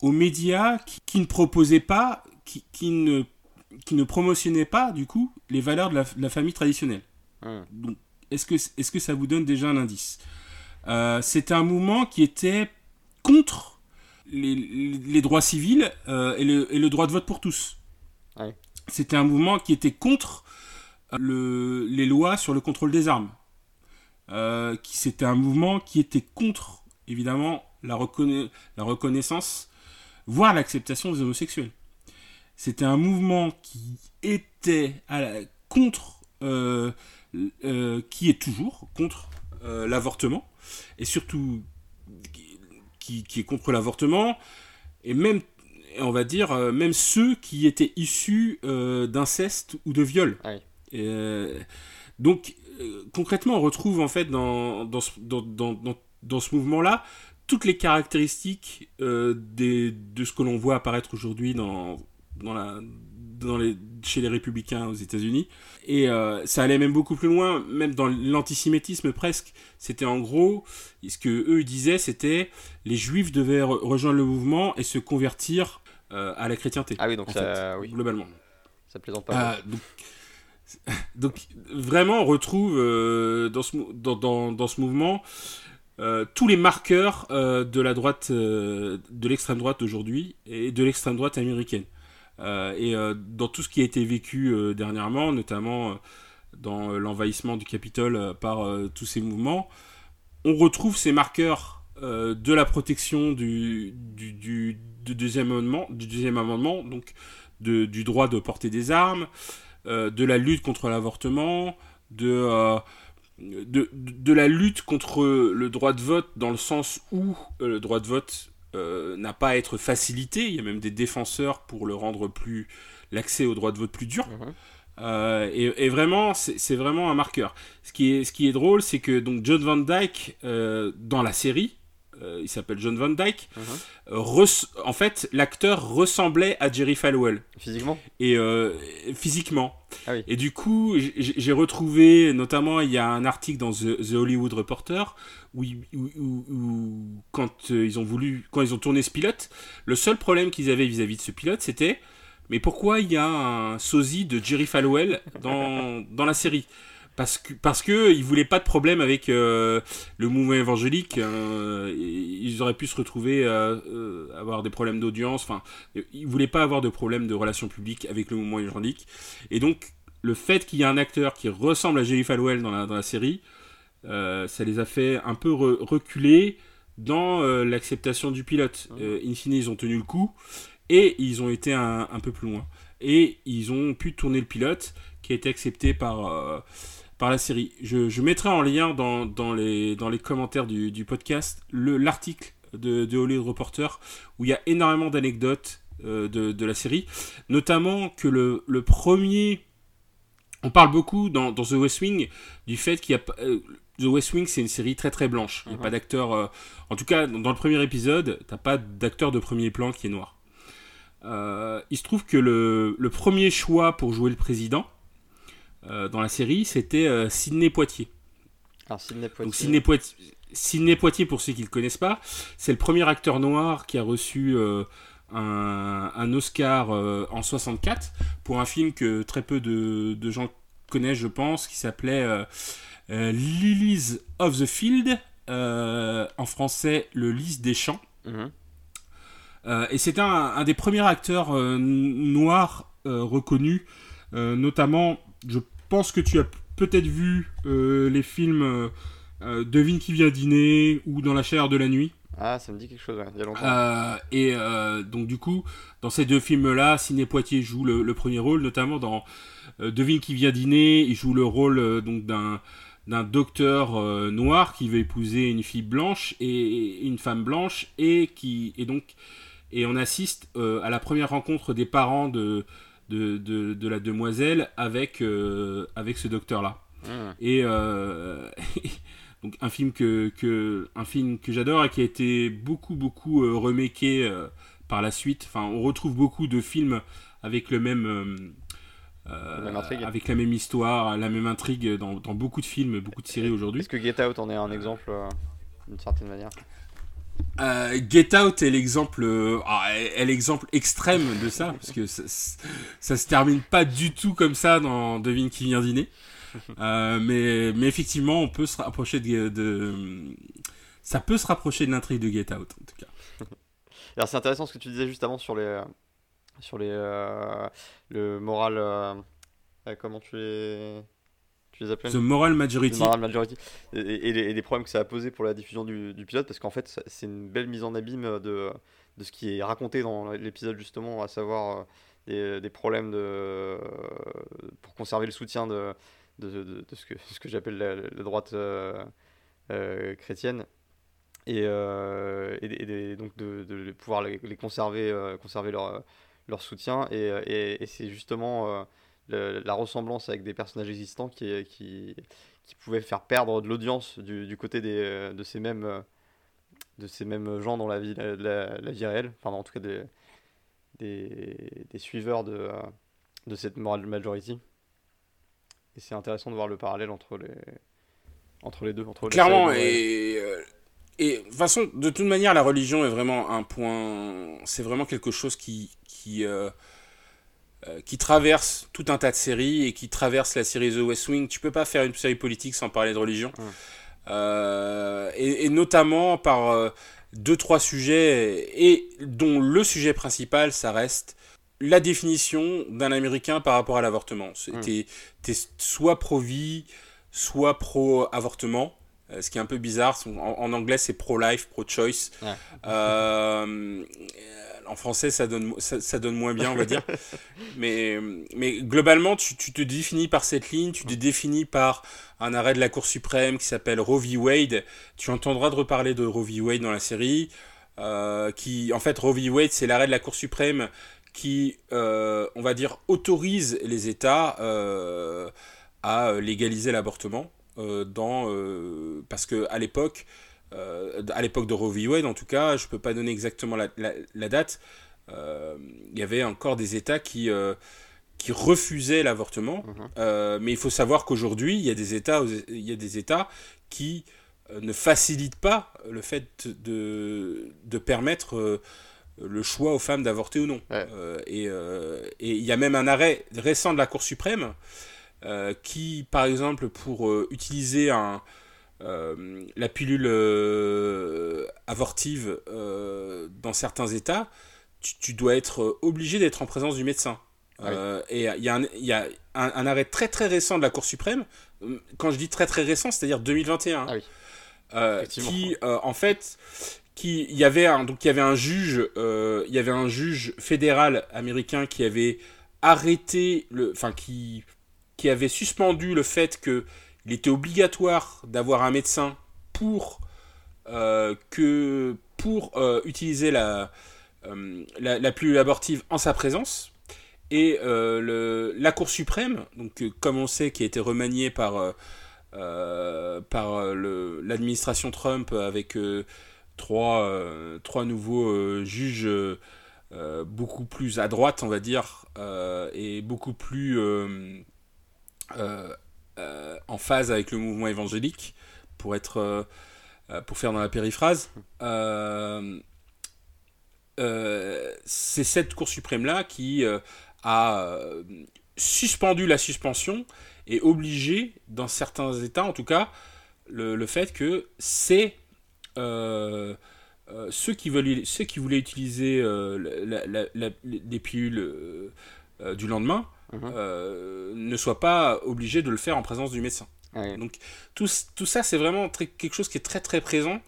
aux médias qui, ne proposaient pas, qui, qui, ne, qui ne promotionnaient pas, du coup, les valeurs de la, famille traditionnelle. Donc, est-ce que, est que ça vous donne déjà un indice? Euh, C'était un mouvement qui était contre les, droits civils euh, et, le, droit de vote pour tous. C'était un mouvement qui était contre euh, les lois sur le contrôle des armes. C'était un mouvement qui était contre, évidemment, la, la reconnaissance, voire l'acceptation des homosexuels. C'était un mouvement qui était contre euh, qui est toujours contre euh, l'avortement, et surtout qui, est contre l'avortement, et même, on va dire, euh, même ceux qui étaient issus d'inceste ou de viol. donc, concrètement, on retrouve en fait dans, dans, dans, dans, ce mouvement-là toutes les caractéristiques des, de ce que l'on voit apparaître aujourd'hui dans, dans, la, dans les, chez les républicains aux États-Unis. Et euh, ça allait même beaucoup plus loin, même dans l'antisémitisme presque. C'était en gros, ce que eux disaient, c'était les juifs devaient rejoindre le mouvement et se convertir euh, à la chrétienté. Ah oui, donc ça, oui. globalement. Ça plaisante pas. Donc, vraiment, on retrouve euh, dans, ce, mouvement tous les marqueurs de la droite, de l'extrême droite d'aujourd'hui et de l'extrême droite américaine. Euh, et euh, dans tout ce qui a été vécu euh, dernièrement, notamment dans l'envahissement du Capitole par tous ces mouvements, on retrouve ces marqueurs de la protection du, deuxième amendement, du deuxième amendement, donc du droit de porter des armes, de la lutte contre l'avortement, de, de, de, la lutte contre le droit de vote dans le sens où le droit de vote euh, n'a pas à être facilité. Il y a même des défenseurs pour le rendre plus l'accès au droit de vote plus dur. Euh, et, vraiment, c'est vraiment un marqueur. Ce qui est, ce qui est drôle, c'est que donc John Van Dyke euh, dans la série, il s'appelle John Van Dyke. Mhm. en fait, l'acteur ressemblait à Jerry Falwell. Physiquement Et physiquement. Ah et du coup, j'ai retrouvé, notamment, il y a un article dans The, Hollywood Reporter où, quand euh, ils ont voulu, quand ils ont tourné ce pilote, le seul problème qu'ils avaient vis-à-vis de ce pilote, c'était mais pourquoi il y a un sosie de Jerry Falwell dans, dans la série? Parce que parce que ils voulaient pas de problème avec euh, le mouvement évangélique euh, ils auraient pu se retrouver avoir des problèmes d'audience enfin ils voulaient pas avoir de problème de relations publiques avec le mouvement évangélique et donc le fait qu'il y ait un acteur qui ressemble à Jerry Falwell dans la, dans la série euh, ça les a fait un peu reculer dans euh, l'acceptation du pilote. Ah. Euh, in fine, ils ont tenu le coup et ils ont été un, peu plus loin. Et ils ont pu tourner le pilote qui a été accepté par, par la série. Je, mettrai en lien dans, dans, les, dans les commentaires du, du podcast l'article de, de Hollywood Reporter où il y a énormément d'anecdotes de, de, la série, notamment que le, le premier on parle beaucoup dans, The West Wing du fait qu'il y a euh, The West Wing c'est une série très très blanche. Il n'y a pas d'acteur. Euh, en tout cas, dans le premier épisode, t'as pas d'acteur de premier plan qui est noir. Euh, il se trouve que le, premier choix pour jouer le président dans la série, c'était Sidney Poitier. Alors Sidney Poitier. Donc, Sidney Poitier. Sidney Poitier, pour ceux qui ne le connaissent pas, c'est le premier acteur noir qui a reçu un, Oscar euh, en 64 pour un film que très peu de, gens connaissent, je pense, qui s'appelait euh, euh, Lilies of the Field, en français Le Lys des Champs. Mhm. et c'était un, des premiers acteurs noirs reconnus, notamment, je pense que tu as peut-être vu les films Devine qui vient dîner ou Dans la chair de la nuit. Ah, ça me dit quelque chose, il y a longtemps. Euh, et euh, donc, du coup, dans ces deux films-là, Sidney Poitier joue le, premier rôle, notamment dans euh, Devine qui vient dîner. Il joue le rôle donc d'un d'un docteur noir qui veut épouser une fille blanche et, une femme blanche et qui et donc et on assiste à la première rencontre des parents de de, de, la demoiselle avec avec ce docteur là ah. et Donc un film que, un film que j'adore et qui a été beaucoup beaucoup euh, remaké euh, par la suite. Enfin, on retrouve beaucoup de films avec le même euh, avec la même histoire, la même intrigue dans, beaucoup de films, beaucoup de séries aujourd'hui. Est-ce que Get Out en est un exemple d'une certaine manière? Get Out est l'exemple, ah, est l'exemple extrême de ça, parce que ça, ça, se termine pas du tout comme ça dans Devine qui vient dîner. Euh, mais, mais effectivement, on peut se rapprocher de, ça peut se rapprocher de l'intrigue de Get Out en tout cas. Alors c'est intéressant ce que tu disais juste avant sur les sur les euh, le moral euh, comment tu les les The Moral Majority. moral majority. Et, les, problèmes que ça a posé pour la diffusion du, du pilote parce qu'en fait c'est une belle mise en abîme de de ce qui est raconté dans l'épisode justement à savoir des, des problèmes de pour conserver le soutien de de, ce que, ce que j'appelle la, droite euh, euh, chrétienne. Et, euh, et, donc de, pouvoir les, conserver, conserver leur, leur soutien. Et, et c'est justement la, ressemblance avec des personnages existants qui, qui, qui pouvaient faire perdre de l'audience du, du, côté des, de, ces mêmes, de ces mêmes gens dans la vie, la, la, vie réelle, enfin en tout cas des, des, des suiveurs de, de cette moral majority. Et c'est intéressant de voir le parallèle entre les, entre les deux. Entre Clairement, et, euh, et de toute façon, de toute manière, la religion est vraiment un point. C'est vraiment quelque chose qui. qui euh, euh, qui traverse tout un tas de séries et qui traverse la série The West Wing. Tu peux pas faire une série politique sans parler de religion. et, et, notamment par deux, trois sujets, et dont le sujet principal, ça reste la définition d'un Américain par rapport à l'avortement. Hmm. Tu es, soit pro-vie, soit pro-avortement. Euh, ce qui est un peu bizarre. En, anglais, c'est pro-life, pro-choice. Euh, en français, ça donne, ça, donne moins bien, on va dire. mais, mais globalement, tu, te définis par cette ligne, tu te définis par un arrêt de la Cour suprême qui s'appelle Roe v. Wade. Tu entendras de reparler de Roe v. Wade dans la série. Euh, qui, en fait, Roe v. Wade, c'est l'arrêt de la Cour suprême qui, euh, on va dire, autorise les États à légaliser l'avortement. Euh, dans, parce que à l'époque, à l'époque de Roe v. Wade, en tout cas, je ne peux pas donner exactement la, la, date, il y avait encore des États qui, qui refusaient l'avortement. Mhm. mais il faut savoir qu'aujourd'hui, il y a des États, il y a des États qui ne facilitent pas le fait de, de permettre le choix aux femmes d'avorter ou non. Euh, euh, et il y a même un arrêt récent de la Cour suprême euh, qui, par exemple, pour utiliser un, la pilule avortive dans certains États, tu, dois être obligé d'être en présence du médecin. et il y a, un, y a un, arrêt très très récent de la Cour suprême, quand je dis très très récent, c'est-à-dire 2021, ah qui en fait qui il y avait un donc il y avait un juge euh, il y avait un juge fédéral américain qui avait arrêté le enfin qui qui avait suspendu le fait que il était obligatoire d'avoir un médecin pour euh, que pour euh, utiliser la la, plus abortive en sa présence. Et la Cour suprême, donc comme on sait, qui a été remaniée par, par l'administration Trump avec trois, trois nouveaux juges beaucoup plus à droite, on va dire, et beaucoup plus euh, en phase avec le mouvement évangélique, pour être euh, euh, pour faire dans la périphrase. c'est cette Cour suprême là qui a suspendu la suspension et obligé, dans certains États en tout cas, le, fait que c'est ceux, qui ceux qui voulaient utiliser les pilules du lendemain Mhm. Euh, ne soit pas obligé de le faire en présence du médecin. Donc tout, tout ça, c'est vraiment quelque chose qui est très très présent,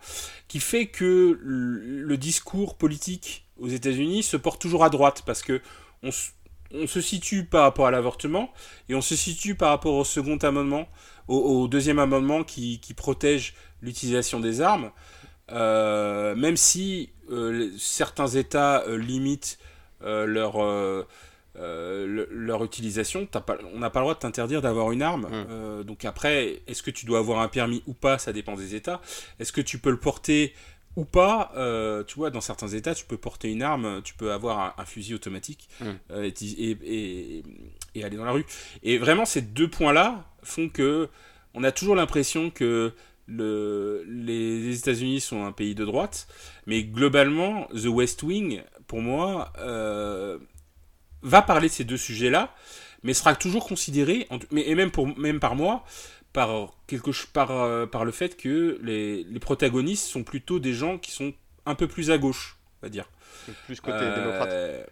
qui fait que le, discours politique aux États-Unis se porte toujours à droite, parce que on, on, se situe par rapport à l'avortement, et on se situe par rapport au second amendement, au, deuxième amendement qui, qui protège l'utilisation des armes, euh, même si euh, certains États limitent leur euh, leur utilisation, pas, on n'a pas le droit de t'interdire d'avoir une arme. Mmh. Euh, donc après, est-ce que tu dois avoir un permis ou pas Ça dépend des États. Est-ce que tu peux le porter ou pas euh, Tu vois, dans certains États, tu peux porter une arme, tu peux avoir un, fusil automatique mmh. et, et, aller dans la rue. Et vraiment, ces deux points-là font que on a toujours l'impression que le, les États-Unis sont un pays de droite, mais globalement, The West Wing, pour moi, va parler de ces deux sujets-là, mais sera toujours considéré, mais, et même, pour, même par moi, par, quelque, par, euh, par le fait que les, les, protagonistes sont plutôt des gens qui sont un peu plus à gauche, on va dire. Plus côté euh, démocrate.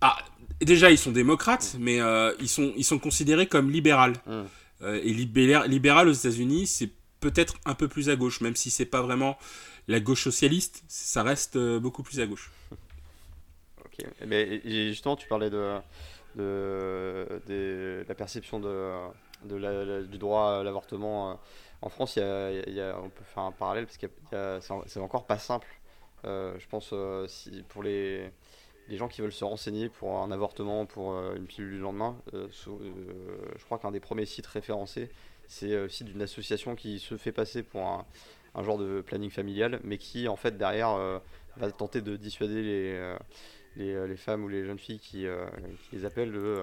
Ah, déjà, ils sont démocrates, mais euh, ils, sont, ils sont considérés comme libérales. Hum. et libéral, aux États-Unis, c'est peut-être un peu plus à gauche, même si c'est pas vraiment la gauche socialiste, ça reste beaucoup plus à gauche. Mais justement, tu parlais de, la perception du droit à l'avortement. Euh, en France, il y, a, on peut faire un parallèle parce que c'est encore pas simple. Euh, je pense euh, pour les, gens qui veulent se renseigner pour un avortement, pour une pilule du lendemain, je crois qu'un des premiers sites référencés, c'est le site d'une association qui se fait passer pour un, genre de planning familial, mais qui en fait derrière va tenter de dissuader les euh, les, femmes ou les jeunes filles qui, euh, les appellent de,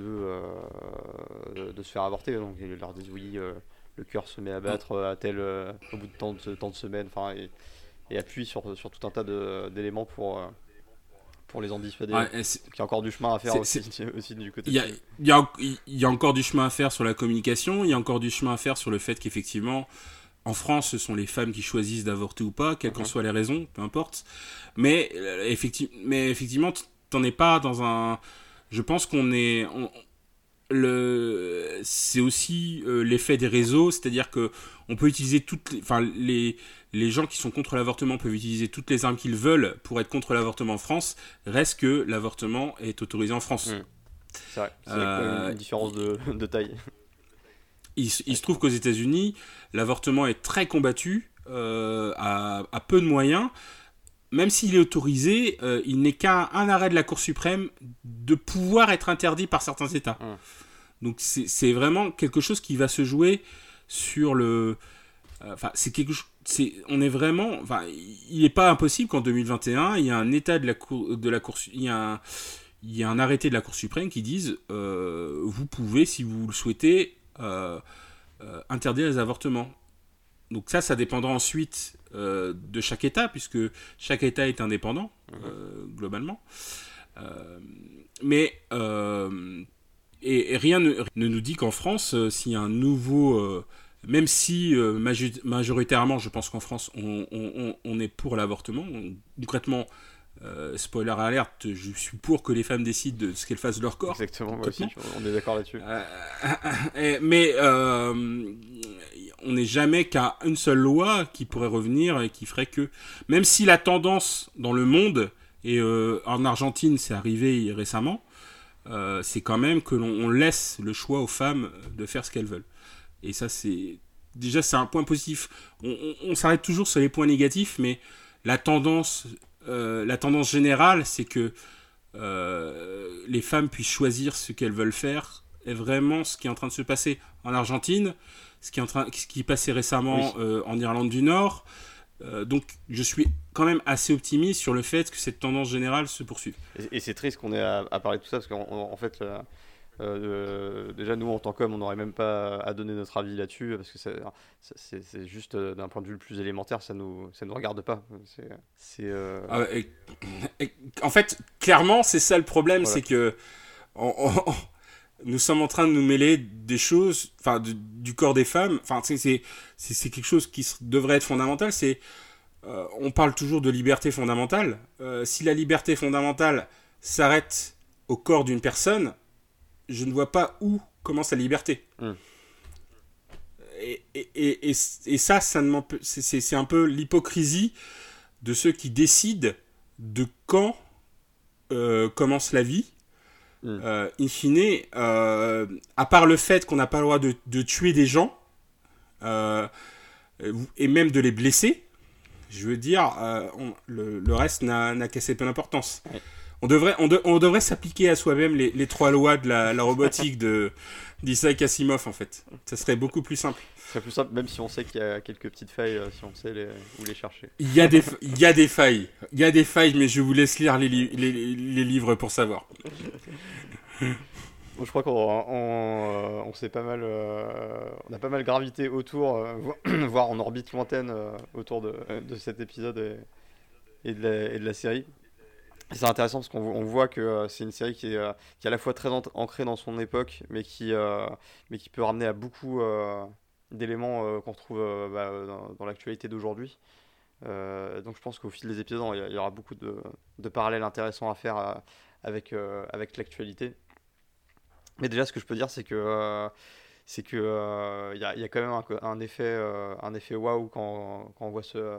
euh, de, se faire avorter. Donc ils leur disent oui, le cœur se met à battre à tel, au bout de tant de, tant de semaines, enfin, et, et appuie sur, sur tout un tas d'éléments pour pour les en dissuader. il y a encore du chemin à faire aussi, du côté. Il y, a, il, y a, il y a encore du chemin à faire sur la communication, il y a encore du chemin à faire sur le fait qu'effectivement, en France, ce sont les femmes qui choisissent d'avorter ou pas, quelles qu'en soient les raisons, peu importe. Mais, euh, effectivement, mais effectivement, t'en es pas dans un. Je pense qu'on est. le c'est aussi euh, l'effet des réseaux c'est-à-dire que on peut utiliser toutes les enfin les les gens qui sont contre l'avortement peuvent utiliser toutes les armes qu'ils veulent pour être contre l'avortement en France reste que l'avortement est autorisé en France mmh. c'est vrai c'est euh, une différence de, de taille il, se trouve qu'aux États-Unis, l'avortement est très combattu, euh, à, peu de moyens. Même s'il est autorisé, euh, il n'est qu'un arrêt de la Cour suprême de pouvoir être interdit par certains États. Hum. Donc c'est vraiment quelque chose qui va se jouer sur le... Euh, enfin, c'est quelque chose... on est vraiment... Enfin, il n'est pas impossible qu'en 2021, il y a un état de la Cour... De la cour il y a un il y a un arrêté de la Cour suprême qui dise vous pouvez, si vous le souhaitez, interdire les avortements. Donc ça, ça dépendra ensuite euh, de chaque État, puisque chaque État est indépendant, mhm. globalement. mais et, rien ne, nous dit qu'en France, s'il y a un nouveau même si majoritairement, je pense qu'en France, on, on, est pour l'avortement, concrètement, euh, spoiler alerte, je suis pour que les femmes décident de ce qu'elles fassent de leur corps. Exactement, moi aussi, on est d'accord là-dessus. Euh, mais euh, on n'est jamais qu'à une seule loi qui pourrait revenir et qui ferait que, même si la tendance dans le monde, et en Argentine c'est arrivé récemment, c'est quand même que l'on laisse le choix aux femmes de faire ce qu'elles veulent. Et ça, c'est déjà c'est un point positif. On, on s'arrête toujours sur les points négatifs, mais la tendance la tendance générale, c'est que les femmes puissent choisir ce qu'elles veulent faire, est vraiment ce qui est en train de se passer en Argentine, ce qui, est en train, ce qui passait récemment en Irlande du Nord. donc je suis quand même assez optimiste sur le fait que cette tendance générale se poursuive. Et, c'est triste qu'on ait à, parler de tout ça, parce qu'en fait, euh, déjà, nous, en tant qu'hommes, on n'aurait même pas à donner notre avis là-dessus, parce que c'est juste euh, d'un point de vue plus élémentaire, ça nous, ça nous regarde pas. C'est, euh, ah en fait, clairement, c'est ça le problème, c'est que nous sommes en train de nous mêler des choses, enfin, du, corps des femmes. Enfin, c'est quelque chose qui devrait être fondamental. C'est on parle toujours de liberté fondamentale. si la liberté fondamentale s'arrête au corps d'une personne, je ne vois pas où commence la liberté. Hmm. Et, et, et, et, ça, ça c'est un peu l'hypocrisie de ceux qui décident de quand euh, commence la vie. Hmm. Euh, in fine, euh, à part le fait qu'on n'a pas le droit de, de, tuer des gens, et même de les blesser, je veux dire, le, le, reste n'a qu'assez peu d'importance. On devrait, on, on devrait s'appliquer à soi-même les, les, trois lois de la, la robotique de d'Isaac Asimov en fait. Ça serait beaucoup plus simple. Ça serait plus simple, même si on sait qu'il y a quelques petites failles, euh, si on sait les, où les chercher. Il y a des, il y a des failles, il y a des failles, mais je vous laisse lire les, les, les livres pour savoir. je crois qu'on on, on s'est pas mal, euh, on a pas mal gravité autour, euh, voire en orbite lointaine autour de, de, cet épisode et, et, de la, et de la série. C'est intéressant parce qu'on voit que euh, c'est une série qui est, euh, qui à la fois très ancrée dans son époque, mais qui, euh, mais qui peut ramener à beaucoup d'éléments qu'on retrouve bah, dans, l'actualité d'aujourd'hui. donc je pense qu'au fil des épisodes, il y, aura beaucoup de, de parallèles intéressants à faire avec, avec l'actualité. Mais déjà, ce que je peux dire, c'est que c'est que il y, y, a quand même un, un effet un effet waouh quand, quand, on voit ce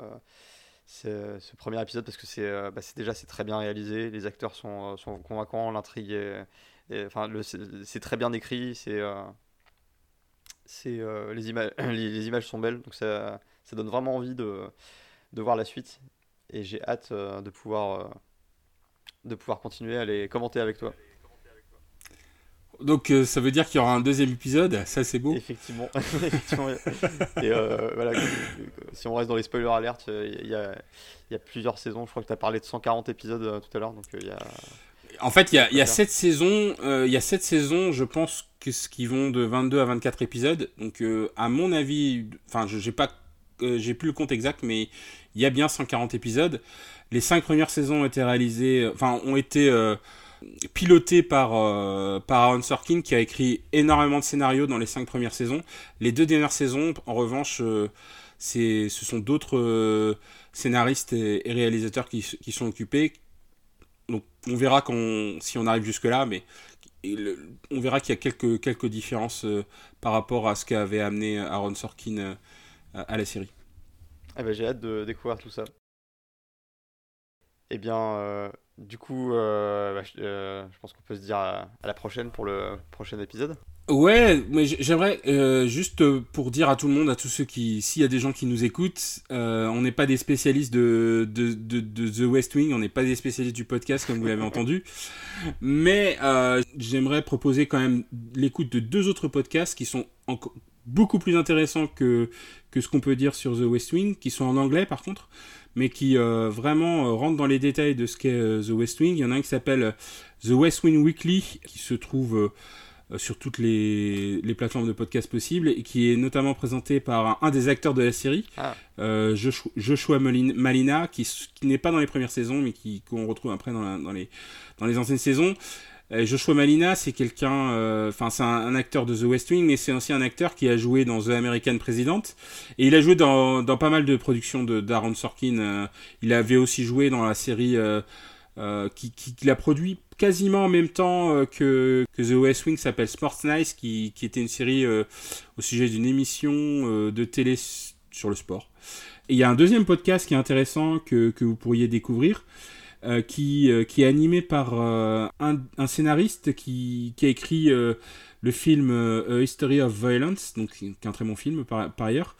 ce premier épisode parce que c'est euh, bah, déjà c'est très bien réalisé, les acteurs sont, euh, sont convaincants, l'intrigue est, enfin c'est très bien écrit, c'est euh, c'est les, images les, images sont belles donc ça, ça donne vraiment envie de, de voir la suite et j'ai hâte de pouvoir de pouvoir continuer à les commenter avec toi. Donc euh, ça veut dire qu'il y aura un deuxième épisode, ça c'est beau. Effectivement. Et euh, voilà, si on reste dans les spoilers alertes, euh, il y, a, plusieurs saisons. Je crois que tu as parlé de 140 épisodes tout à l'heure. Donc il y a. En fait, il y a, y a 7 saisons. Il y a 7 saisons, je pense, que ce qui vont de 22 à 24 épisodes. Donc à mon avis, enfin, j'ai pas, j'ai plus le compte exact, mais il y a bien 140 épisodes. Les 5 premières saisons ont été réalisées, enfin, ont été piloté par, euh, par Aaron Sorkin qui a écrit énormément de scénarios dans les cinq premières saisons. Les deux dernières saisons, en revanche, euh, ce sont d'autres euh, scénaristes et, réalisateurs qui, qui, sont occupés. Donc on verra quand si on arrive jusque-là, mais on verra qu'il y a quelques, quelques différences par rapport à ce qu'avait amené Aaron Sorkin à, la série. Eh ben, j'ai hâte de découvrir tout ça. Eh bien, du coup, euh, bah, euh, je, pense qu'on peut se dire à, la prochaine pour le prochain épisode. Ouais, mais j'aimerais euh, juste pour dire à tout le monde, à tous ceux qui, s'il y a des gens qui nous écoutent, on n'est pas des spécialistes de, de, de, The West Wing, on n'est pas des spécialistes du podcast comme vous l'avez entendu, mais j'aimerais proposer quand même l'écoute de deux autres podcasts qui sont encore beaucoup plus intéressants que, que ce qu'on peut dire sur The West Wing, qui sont en anglais par contre mais qui euh, vraiment euh, rentre dans les détails de ce qu'est euh, The West Wing. Il y en a un qui s'appelle The West Wing Weekly, qui se trouve sur toutes les, plateformes de podcast possibles et qui est notamment présenté par un, des acteurs de la série, ah. Joshua, Malina, qui, n'est pas dans les premières saisons, mais qui qu'on retrouve après dans, les, dans les anciennes saisons. Joshua Malina, c'est quelqu'un, euh, enfin c'est un, acteur de The West Wing, mais c'est aussi un acteur qui a joué dans The American President, et il a joué dans, pas mal de productions de d'Aaron Sorkin. Euh, il avait aussi joué dans la série euh, qui, qui, a produit quasiment en même temps que, The West Wing, s'appelle Sports Nice, qui, qui était une série au sujet d'une émission de télé sur le sport. Et il y a un deuxième podcast qui est intéressant que vous pourriez découvrir. Euh, qui, euh, qui est animé par euh, un, scénariste qui, qui a écrit le film A History of Violence, donc qui est un très bon film par, ailleurs,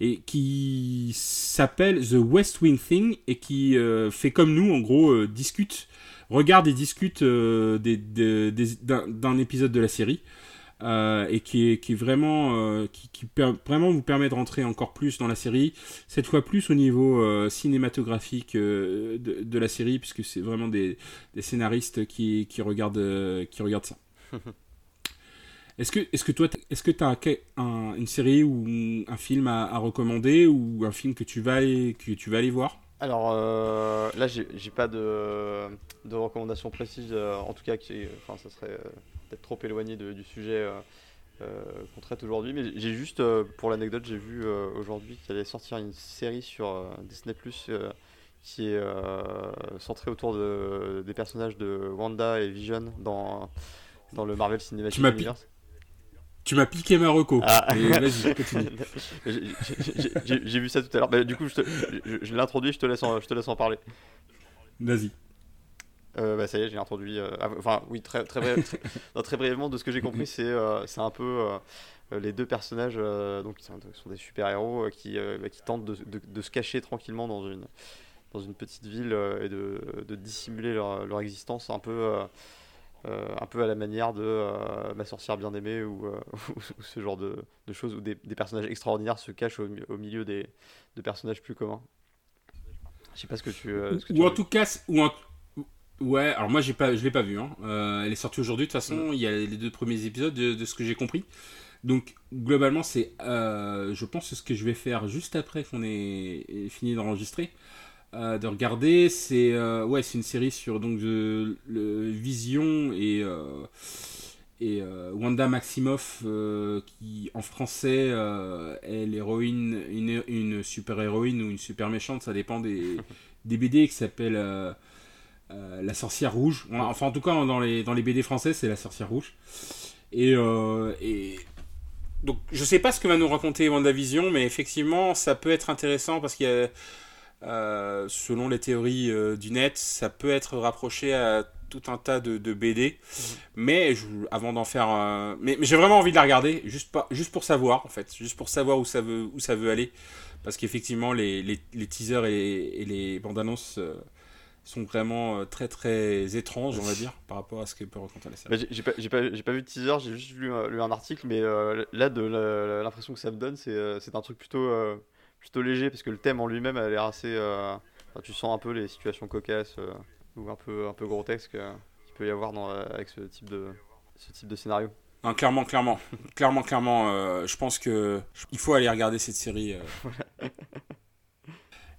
et qui s'appelle The West Wing Thing et qui fait comme nous, en gros, discute, regarde et discute d'un épisode de la série. Euh, et qui est, qui est vraiment, euh, qui, qui vraiment vous permet de rentrer encore plus dans la série, cette fois plus au niveau euh, cinématographique de, de, la série, puisque c'est vraiment des, des, scénaristes qui, qui, regardent, qui regardent ça. Est-ce que, est que toi, est-ce que tu as un, une série ou un film à, à, recommander ou un film que tu vas aller, que tu vas aller voir? Alors là, j'ai pas de, de recommandations précises, en tout cas, qui, enfin, ça serait peut-être trop éloigné du sujet euh, euh, qu'on traite aujourd'hui. Mais j'ai juste, euh, pour l'anecdote, j'ai vu aujourd'hui qu'il allait sortir une série sur Disney Plus qui est centrée autour de, des personnages de Wanda et Vision dans, dans le Marvel Cinematic Universe. Tu m'as piqué ma reco. Ah. J'ai vu ça tout à l'heure. Bah, du coup, je, je, l'introduis, je, te laisse je te laisse en parler. Vas-y. Euh, bah, ça y est, j'ai introduit. Euh, enfin, oui, très, très, très, brièvement, de ce que j'ai compris, c'est euh, c'est un peu les deux personnages donc, qui sont, des super-héros qui, bah, qui tentent de, de, se cacher tranquillement dans une, dans une petite ville et de, de dissimuler leur, leur, existence un peu. Un peu à la manière de ma sorcière bien aimée ou, ou, ce genre de, de choses où des, des, personnages extraordinaires se cachent au, au milieu des, de personnages plus communs. Je sais pas ce que tu. Ce que ou, en tout cas, ou en, Ouais, alors moi j'ai pas, je l'ai pas vu. Hein. Euh, elle est sortie aujourd'hui de toute façon. Il y a les deux premiers épisodes de, ce que j'ai compris. Donc globalement c'est, euh, je pense ce que je vais faire juste après qu'on ait fini d'enregistrer, euh, de regarder. C'est ouais, c'est une série sur donc le Vision et et Wanda Maximoff qui en français est l'héroïne, une, une super héroïne ou une super méchante, ça dépend des, des BD qui s'appelle euh, la sorcière rouge. Enfin, en tout cas, dans les, dans les BD français, c'est la sorcière rouge. Et, euh, et, donc, je sais pas ce que va nous raconter WandaVision, mais effectivement, ça peut être intéressant parce qu'il y a, euh, selon les théories du net, ça peut être rapproché à tout un tas de, de BD. Mhm. Mais avant d'en faire, mais, mais j'ai vraiment envie de la regarder, juste, pas, juste pour savoir, en fait, juste pour savoir où ça veut, où ça veut aller. Parce qu'effectivement, les, les, les, teasers et, et les bandes annonces sont vraiment euh, très très étranges, on va dire, par rapport à ce que peut raconter la série. Bah, j'ai pas, pas, pas, vu de teaser, j'ai juste lu, un article, mais euh, là, de l'impression que ça me donne, c'est euh, un truc plutôt, plutôt léger, parce que le thème en lui-même a l'air assez. tu sens un peu les situations cocasses ou un peu, un peu grotesques qu'il peut y avoir dans, avec ce type de, ce type de scénario. clairement, clairement, clairement, clairement, je pense que il faut aller regarder cette série.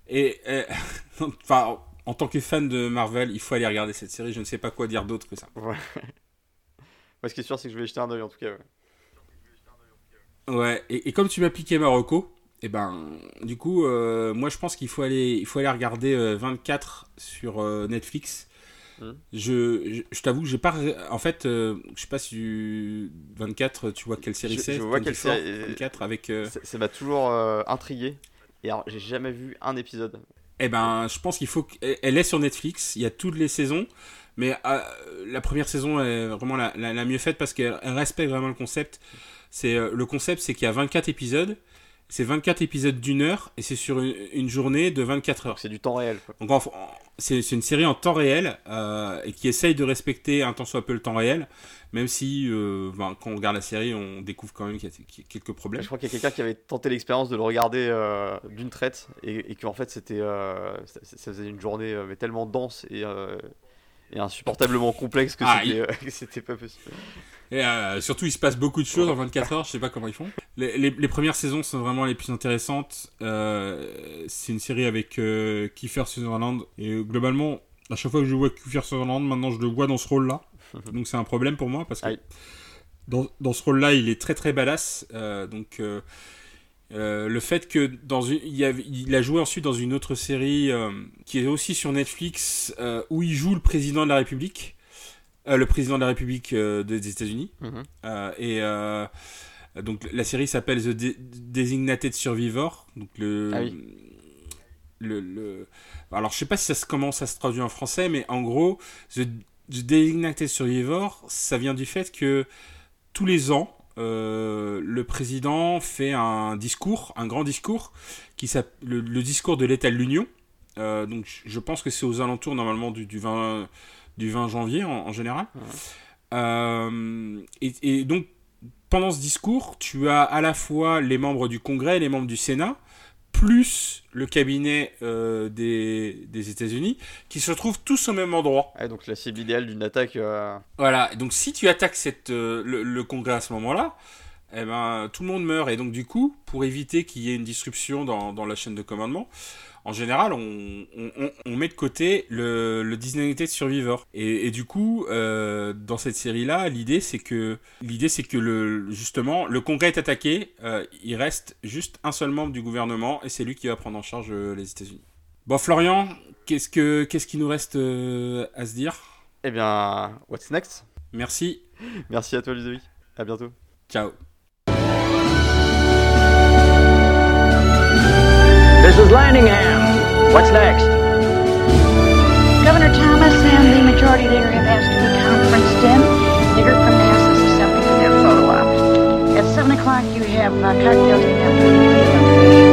et, enfin, en tant que fan de Marvel, il faut aller regarder cette série. Je ne sais pas quoi dire d'autre que ça. Ouais. ce qui est sûr, c'est que je vais jeter un oeil en tout cas. Ouais, ouais et, comme tu m'as piqué Marocco, et eh ben, du coup, euh, moi je pense qu'il faut aller, il faut aller regarder 24 euh, sur euh, Netflix. Hmm. Je, je, t'avoue, j'ai pas. En fait, je sais pas si 24, tu vois quelle série c'est. Je vois quelle série. 24 avec. Ça m'a toujours intrigué. Et alors, j'ai jamais vu un épisode. Eh ben, je pense qu'il faut qu'elle est sur Netflix. Il y a toutes les saisons, mais la première saison est vraiment la, mieux faite parce qu'elle respecte vraiment le concept. C'est le concept, c'est qu'il y a 24 épisodes. C'est 24 épisodes d'une heure et c'est sur une, journée de 24 heures. C'est du temps réel. Donc c'est une série en temps réel euh, et qui essaye de respecter un tant soit peu le temps réel. Même si, euh, quand on regarde la série, on découvre quand même qu'il y, a quelques problèmes. Je crois qu'il y a quelqu'un qui avait tenté l'expérience de le regarder euh, d'une traite et, et qu'en fait, c'était, ça, faisait une journée mais tellement dense et, et insupportablement complexe que ah, c'était, pas possible. Et surtout, il se passe beaucoup de choses en 24 heures, je sais pas comment ils font. Les, les, premières saisons sont vraiment les plus intéressantes. c'est une série avec Kiefer Sutherland et globalement, à chaque fois que je vois Kiefer Sutherland, maintenant je le vois dans ce rôle-là. donc c'est un problème pour moi parce que dans, dans, ce rôle-là, il est très très badass. Euh, donc euh, euh, le fait que dans une, il, a, il, a, joué ensuite dans une autre série qui est aussi sur Netflix où il joue le président de la République, le président de la République des États-Unis. Mhm. et donc la série s'appelle The Designated Survivor. Donc le, ah le, le, alors je sais pas si ça comment ça se traduit en français, mais en gros The, The Designated Survivor, ça vient du fait que tous les ans, le président fait un discours, un grand discours, qui s'appelle le, discours de l'état de l'Union. donc je pense que c'est aux alentours normalement du, 20, du 20 janvier en, général. Et, et, donc pendant ce discours, tu as à la fois les membres du Congrès et les membres du Sénat, plus le cabinet euh, des, des États-Unis, qui se retrouvent tous au même endroit. donc la cible idéale d'une attaque. Euh, voilà, donc si tu attaques cette, euh, le, Congrès à ce moment-là, eh ben, tout le monde meurt. Et donc du coup, pour éviter qu'il y ait une disruption dans, dans la chaîne de commandement, en général, on, met de côté le, le Designated Survivor. Et, du coup, euh, dans cette série-là, l'idée c'est que l'idée c'est que le, justement le Congrès est attaqué, euh, il reste juste un seul membre du gouvernement et c'est lui qui va prendre en charge euh, les États-Unis. Bon, Florian, qu'est-ce que qu'est-ce qui nous reste à se dire? Eh bien, what's next? Merci. Merci à toi, Ludovic. À bientôt. Ciao. Landingham. What's next? Governor Thomas and the Majority Leader have asked to be conferenced in. The from NASA is assembling for their photo op. At 7 o'clock, you have uh, cocktails and